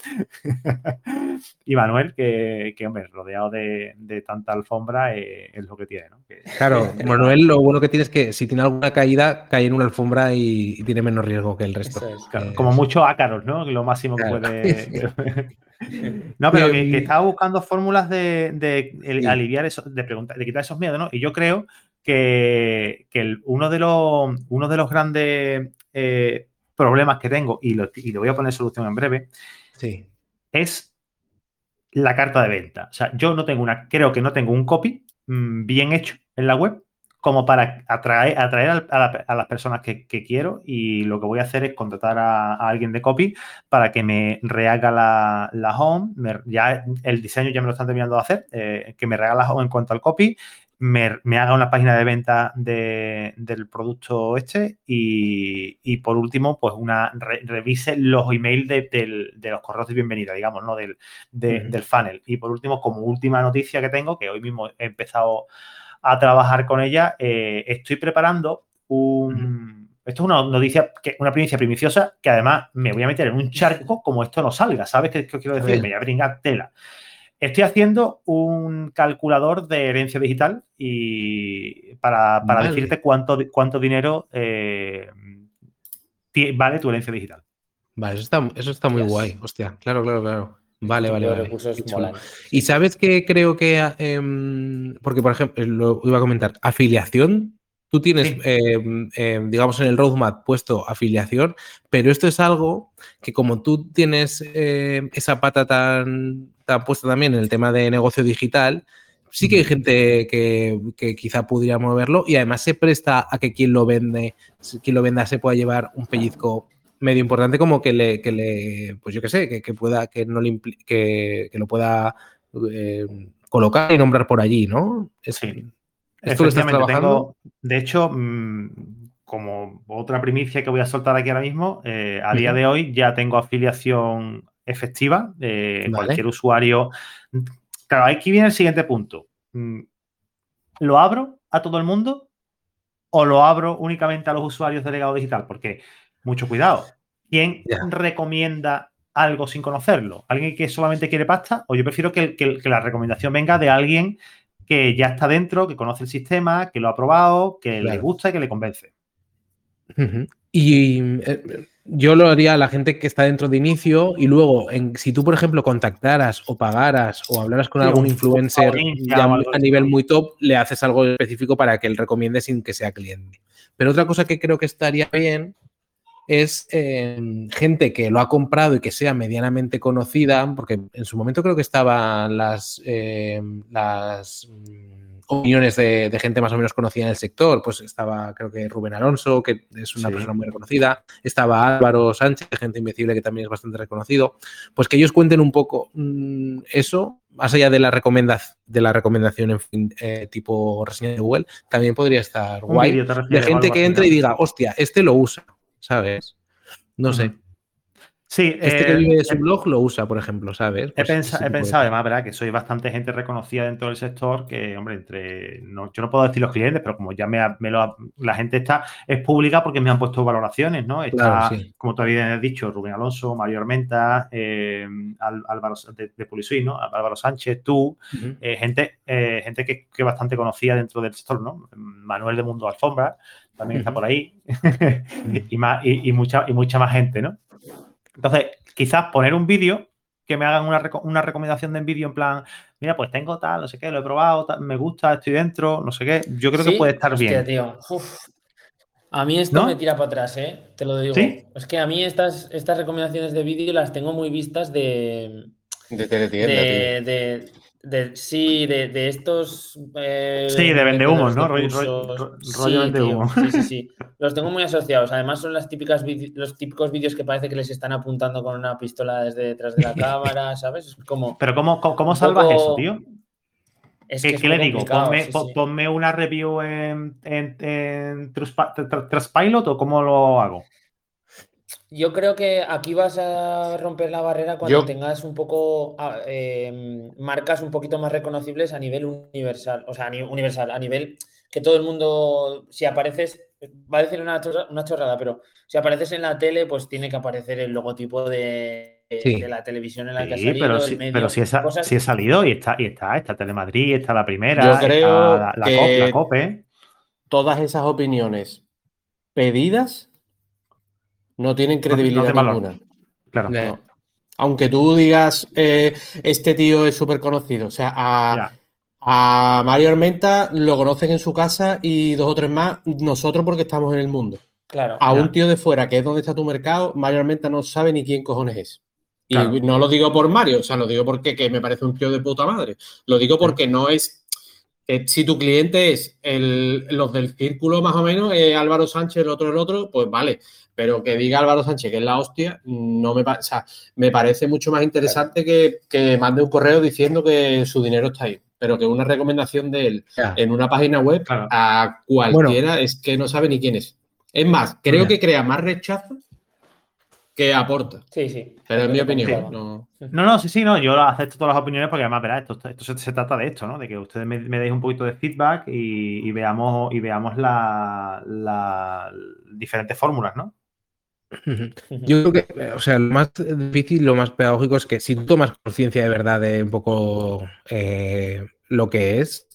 y Manuel, que, que, hombre, rodeado de, de tanta alfombra, eh, es lo que tiene, ¿no? Que, claro, que, Manuel, lo bueno que tiene es que si tiene alguna caída, cae en una alfombra y, y tiene menos riesgo que el resto. Es, claro, como muchos ácaros, ¿no? Lo máximo que claro. puede. No, pero que, que, estaba buscando fórmulas de, de sí. aliviar eso, de, preguntar, de quitar esos miedos, ¿no? Y yo creo que, que el, uno, de los, uno de los grandes eh, problemas que tengo, y lo, y lo, voy a poner solución en breve, sí. es la carta de venta. O sea, yo no tengo una, creo que no tengo un copy mmm, bien hecho en la web como para atraer, atraer a, la, a, las personas que, que, quiero y lo que voy a hacer es contratar a, a alguien de copy para que me rehaga la, la home, me, ya el diseño ya me lo están terminando de hacer, eh, que me rehaga la home en cuanto al copy, me, me haga una página de venta de, del producto este y, y, por último, pues una re, revise los emails de, de, de, los correos de bienvenida, digamos, ¿no? Del, uh -huh. del funnel. Y por último, como última noticia que tengo, que hoy mismo he empezado a trabajar con ella, eh, estoy preparando un... Uh -huh. Esto es una noticia, que, una primicia primiciosa que además me voy a meter en un charco como esto no salga, ¿sabes qué, qué quiero decir? Me voy a brincar tela. Estoy haciendo un calculador de herencia digital y para, para vale. decirte cuánto, cuánto dinero eh, vale tu herencia digital. Vale, eso está, eso está muy yes. guay, hostia. Claro, claro, claro. Vale, vale, vale. Y sabes que creo que, eh, porque por ejemplo, lo iba a comentar, afiliación, tú tienes, sí. eh, eh, digamos, en el roadmap puesto afiliación, pero esto es algo que como tú tienes eh, esa pata tan, tan puesta también en el tema de negocio digital, sí que hay gente que, que, quizá pudiera moverlo y además se presta a que quien lo vende, quien lo venda se pueda llevar un pellizco medio importante como que le, que le pues yo qué sé, que, que, pueda, que no le que, que lo pueda eh, colocar y nombrar por allí, ¿no? Es, sí. Tengo, de hecho, mmm, como otra primicia que voy a soltar aquí ahora mismo, eh, a día uh -huh. de hoy ya tengo afiliación efectiva. Eh, vale. Cualquier usuario. Claro, aquí viene el siguiente punto. Mm, ¿Lo abro a todo el mundo o lo abro únicamente a los usuarios de legado digital? Porque mucho cuidado. ¿Quién yeah. recomienda algo sin conocerlo? ¿Alguien que solamente quiere pasta? O yo prefiero que, que, que, la recomendación venga de alguien que ya está dentro, que conoce el sistema, que lo ha probado, que claro. le gusta y que le convence. Uh -huh. Y eh, yo lo haría a la gente que está dentro de inicio y luego, en, si tú, por ejemplo, contactaras o pagaras o hablaras con sí, algún influencer ya a nivel muy top, le haces algo específico para que él recomiende sin que sea cliente. Pero otra cosa que creo que estaría bien es eh, gente que lo ha comprado y que sea medianamente conocida, porque en su momento creo que estaban las, eh, las mm, opiniones de, de, gente más o menos conocida en el sector, pues estaba creo que Rubén Alonso, que es una sí. persona muy reconocida, estaba Álvaro Sánchez, gente invencible que también es bastante reconocido, pues que ellos cuenten un poco mmm, eso, más allá de la, recomenda de la recomendación en fin, eh, tipo reseña de Google, también podría estar guay, de gente que entre y diga, hostia, este lo usa, ¿sabes? No sé. Sí, este eh, que vive de su blog lo usa, por ejemplo, ¿sabes? Pues he, pensa, he pensado, además, ¿verdad? Que soy bastante gente reconocida dentro del sector, que, hombre, entre. No, yo no puedo decir los clientes, pero como ya me, me lo, la gente está, es pública porque me han puesto valoraciones, ¿no? Está, claro, sí. como todavía has dicho, Rubén Alonso, Mario Armenta, eh, Álvaro de, de ¿no? Álvaro Sánchez, tú, uh -huh. eh, gente, eh, gente que, que bastante conocida dentro del sector, ¿no? Manuel de Mundo Alfombra, también está por ahí, y, más, y, y, mucha, y mucha más gente, ¿no? Entonces, quizás poner un vídeo que me hagan una, reco- una recomendación de vídeo en plan, mira, pues tengo tal, no sé qué, lo he probado, tal, me gusta, estoy dentro, no sé qué. Yo creo que puede estar hostia, bien. tío. Uf. A mí esto ¿No? me tira para atrás, ¿eh? Te lo digo. ¿Sí? Es que a mí estas, estas recomendaciones de vídeo las tengo muy vistas de, De teletienda, de, de- de- sí, de, de estos. eh, Sí, de vendehumos, ¿no? de Rollo- rollo- rollo Sí, vendehumo. tío, Sí, sí, sí. Los tengo muy asociados. Además, son las típicas los típicos vídeos que parece que les están apuntando con una pistola desde detrás de la cámara, ¿sabes? Es como. Pero ¿cómo, cómo, cómo salvas poco- eso, tío? Es ¿Qué, es le digo? Ponme, sí, pon- sí. ponme una review en, en, en Trustpilot o cómo lo hago? Yo creo que aquí vas a romper la barrera cuando Yo- tengas un poco ah, eh, marcas un poquito más reconocibles a nivel universal, o sea, a ni- universal, a nivel que todo el mundo, si apareces, va a decir una, chorra- una chorrada, pero si apareces en la tele, pues tiene que aparecer el logotipo de, Sí. de la televisión en la que ha Sí, salido, pero, el sí, medio, pero si, he, cosas- si he salido y está, y está, está Telemadrid, está la primera, Yo está la, la que- COP, la COPE. Todas esas opiniones pedidas no tienen no credibilidad valor. ninguna. Claro. No. Aunque tú digas, eh, este tío es súper conocido. O sea, a, Mario Armenta lo conocen en su casa y dos o tres más nosotros porque estamos en el mundo. Claro. A Ya. un tío de fuera, que es donde está tu mercado, Mario Armenta no sabe ni quién cojones es. Y Claro. no lo digo por Mario, o sea, lo digo porque que me parece un tío de puta madre. Lo digo porque no es. Que si tu cliente es el, los del círculo más o menos, eh, Álvaro Sánchez, el otro, el otro, pues vale. Pero que diga Álvaro Sánchez que es la hostia, no me, pa- o sea, me parece mucho más interesante que, que mande un correo diciendo que su dinero está ahí. Pero que una recomendación de él en una página web Claro. a cualquiera es que no sabe ni quién es. Es más, creo que crea más rechazo que aporta. Sí, sí. Pero en mi opinión, no. No, no, sí, sí, no. Yo acepto todas las opiniones porque además, verá, esto, esto se, se trata de esto, ¿no? De que ustedes me, me deis un poquito de feedback y, y veamos, y veamos la, la- diferentes fórmulas, ¿no? Yo creo que, o sea, lo más difícil, lo más pedagógico es que si tú tomas conciencia de verdad de un poco eh, lo que es,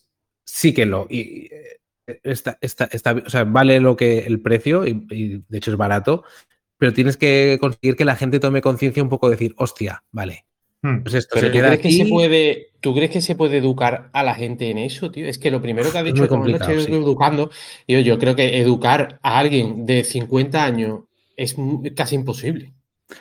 sí que lo. Y, eh, está, está, está- o sea, vale lo que el precio y, y de hecho es barato, pero tienes que conseguir que la gente tome conciencia un poco, decir, hostia, vale, Hmm. pues esto Pero se ¿tú queda crees, que se puede, ¿tú crees que se puede educar a la gente en eso, tío? Es que lo primero que ha dicho que no estoy sí. educando. Yo, yo creo que educar a alguien de 50 años es casi imposible.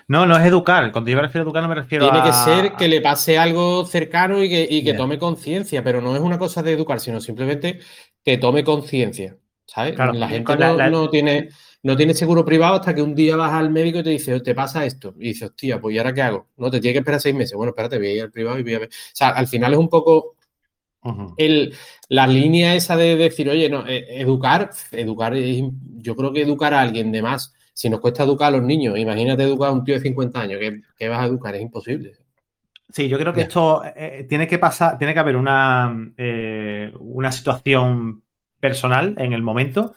No, no es educar. Cuando yo me refiero a educar, no me refiero Tiene a. que ser que le pase algo cercano y que, y que Ya. tome conciencia, pero no es una cosa de educar, sino simplemente que tome conciencia. ¿Sabes? Claro, la gente con la- no, la- no tiene, no tiene seguro privado hasta que un día vas al médico y te dice, te pasa esto. Y dices, hostia, pues ¿y ahora qué hago? No, te tiene que esperar seis meses. Bueno, espérate, voy a ir al privado y voy a ver. O sea, al final es un poco el, la línea esa de decir, oye, no, eh, educar, educar, yo creo que educar a alguien de más, si nos cuesta educar a los niños, imagínate educar a un tío de 50 años, ¿qué, qué vas a educar? Es imposible. Sí, yo creo que esto eh, tiene que pasar, tiene que haber una, eh, una situación personal en el momento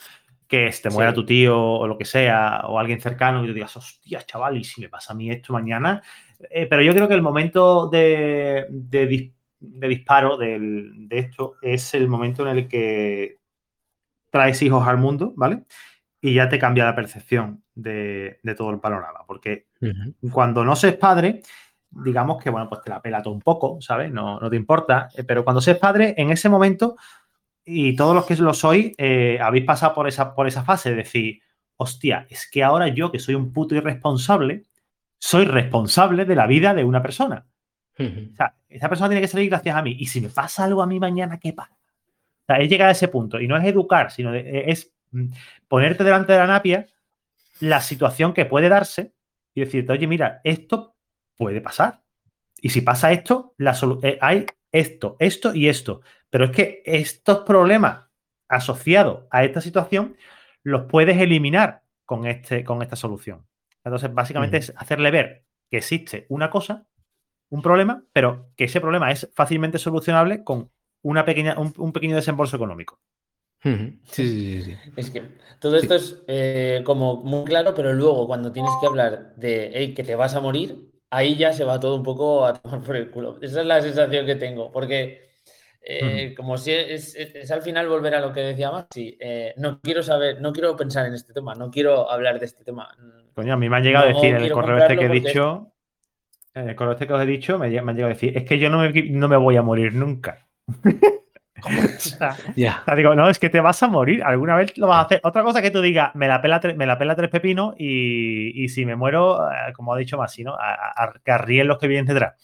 que te muera Sí. tu tío o lo que sea, o alguien cercano y tú digas, hostia, chaval, y si me pasa a mí esto mañana. Eh, pero yo creo que el momento de, de dis- de disparo del- de esto es el momento en el que traes hijos al mundo, ¿vale? Y ya te cambia la percepción de, de todo el panorama. Porque cuando no seas padre, digamos que, bueno, pues te la pela todo un poco, ¿sabes? No, no te importa. eh, Pero cuando seas padre, en ese momento, y todos los que lo sois, eh, habéis pasado por esa, por esa fase de decir, hostia, es que ahora yo, que soy un puto irresponsable, soy responsable de la vida de una persona. O sea, esa persona tiene que salir gracias a mí. Y si me pasa algo a mí mañana, ¿qué pasa? O sea, es llegar a ese punto. Y no es educar, sino de- eh, es mm, ponerte delante de la napia la situación que puede darse y decirte, oye, mira, esto puede pasar. Y si pasa esto, la eh, hay esto, esto y esto. Pero es que estos problemas asociados a esta situación los puedes eliminar con, este, con esta solución. Entonces, básicamente es hacerle ver que existe una cosa, un problema, pero que ese problema es fácilmente solucionable con una pequeña, un, un pequeño desembolso económico. Sí, sí, sí, sí. Es que todo esto es eh, como muy claro, pero luego cuando tienes que hablar de "Ey, que te vas a morir, ahí ya se va todo un poco a tomar por el culo. Esa es la sensación que tengo, porque eh, como si es, es- es al final volver a lo que decía Maxi, eh, no quiero saber, no quiero pensar en este tema, no quiero hablar de este tema. Coño, a mí me han llegado a decir en el correo este que he dicho. eh, con este que os he dicho, me, me han llegado a decir, es que yo no me, no me voy a morir nunca. O sea, Ya. o sea, digo, no, es que te vas a morir, alguna vez lo vas a hacer. Otra cosa que tú digas, me la pela, me la pela tres pepinos y, y si me muero, eh, como ha dicho Masi, ¿no? A, los que vienen detrás.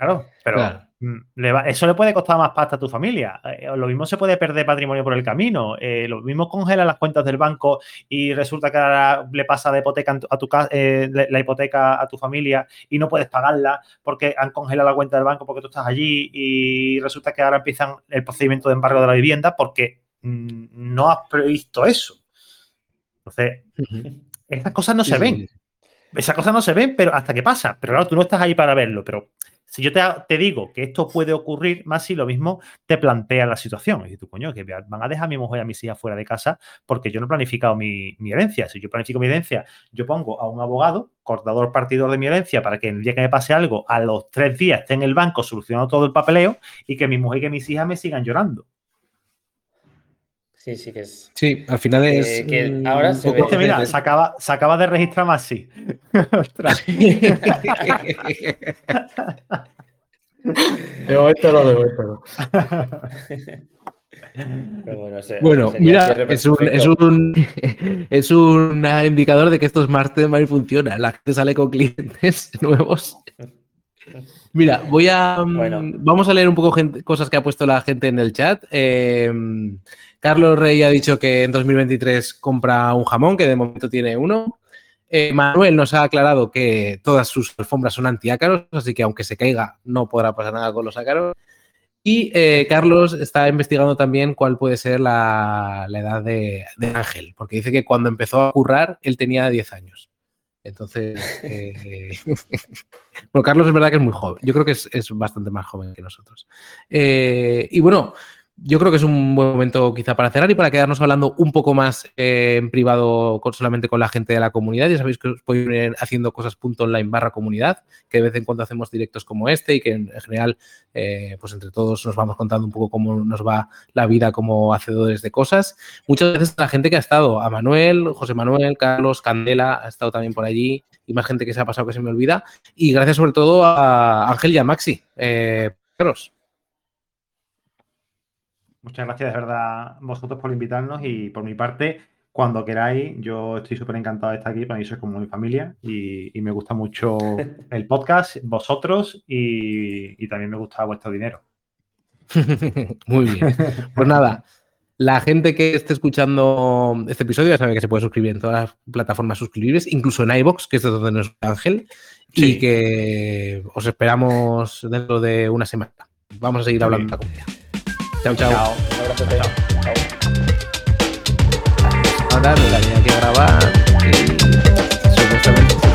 Claro, pero Claro. mm, le va- eso le puede costar más pasta a tu familia. Eh, lo mismo se puede perder patrimonio por el camino. eh, lo mismo congela las cuentas del banco y resulta que ahora le pasa de hipoteca en tu- a tu ca- eh, la hipoteca a tu familia y no puedes pagarla porque han congelado la cuenta del banco porque tú estás allí y resulta que ahora empiezan el procedimiento de embargo de la vivienda porque mm, no has previsto eso. Entonces, estas cosas no Sí, se ven. sí. Esas cosas no se ven, pero hasta que pasa. Pero claro, tú no estás ahí para verlo. Pero si yo te, digo que esto puede ocurrir, más si lo mismo te plantea la situación. Y tú, coño, que van a dejar a mi mujer y a mis hijas fuera de casa porque yo no he planificado mi, mi herencia. Si yo planifico mi herencia, yo pongo a un abogado, cortador partidor de mi herencia, para que el día que me pase algo, a los tres días esté en el banco solucionando todo el papeleo y que mi mujer y que mis hijas me sigan llorando. Sí, sí que es. Sí, al final Eh, es. que mm, ahora se ve- mira, se acaba, se acaba de registrar más, sí. Ostras. De momento no, de momento no. pero bueno, ese- Bueno, mira, es un, es un es un indicador de que estos Mastermind funcionan. La gente sale con clientes nuevos. Mira, voy a. mm, Bueno. Vamos a leer un poco gente- cosas que ha puesto la gente en el chat. Eh, Carlos Rey ha dicho que en 2023 compra un jamón, que de momento tiene uno. Eh, Manuel nos ha aclarado que todas sus alfombras son antiácaros, así que aunque se caiga, no podrá pasar nada con los ácaros. Y eh, Carlos está investigando también cuál puede ser la, edad de, Ángel, porque dice que cuando empezó a currar él tenía 10 años. Entonces, eh, bueno, Carlos es verdad que es muy joven. Yo creo que es, bastante más joven que nosotros. Y bueno, yo creo que es un buen momento quizá para cerrar y para quedarnos hablando un poco más eh, en privado solamente con la gente de la comunidad. Ya sabéis que os podéis ir haciendo cosas punto online barra comunidad, que de vez en cuando hacemos directos como este y que en, en general, eh, pues entre todos nos vamos contando un poco cómo nos va la vida como hacedores de cosas. Muchas veces la gente que ha estado, a Manuel, José Manuel, Carlos, Candela, ha estado también por allí y más gente que se ha pasado que se me olvida. Y gracias sobre todo a Ángel y a Maxi. Eh. Muchas gracias de verdad vosotros por invitarnos y por mi parte, cuando queráis, yo estoy súper encantado de estar aquí, para mí sois como mi familia y, y me gusta mucho el podcast, vosotros y, y también me gusta vuestro dinero. Muy bien. Pues nada, la gente que esté escuchando este episodio ya sabe que se puede suscribir en todas las plataformas suscribibles, incluso en iBox, que es de donde nos Ángel, y que os esperamos dentro de una semana. Vamos a seguir hablando de la comunidad. Chao, chao. Chao. Un abrazote. Chao. Ahora me la tenía que grabar y supuestamente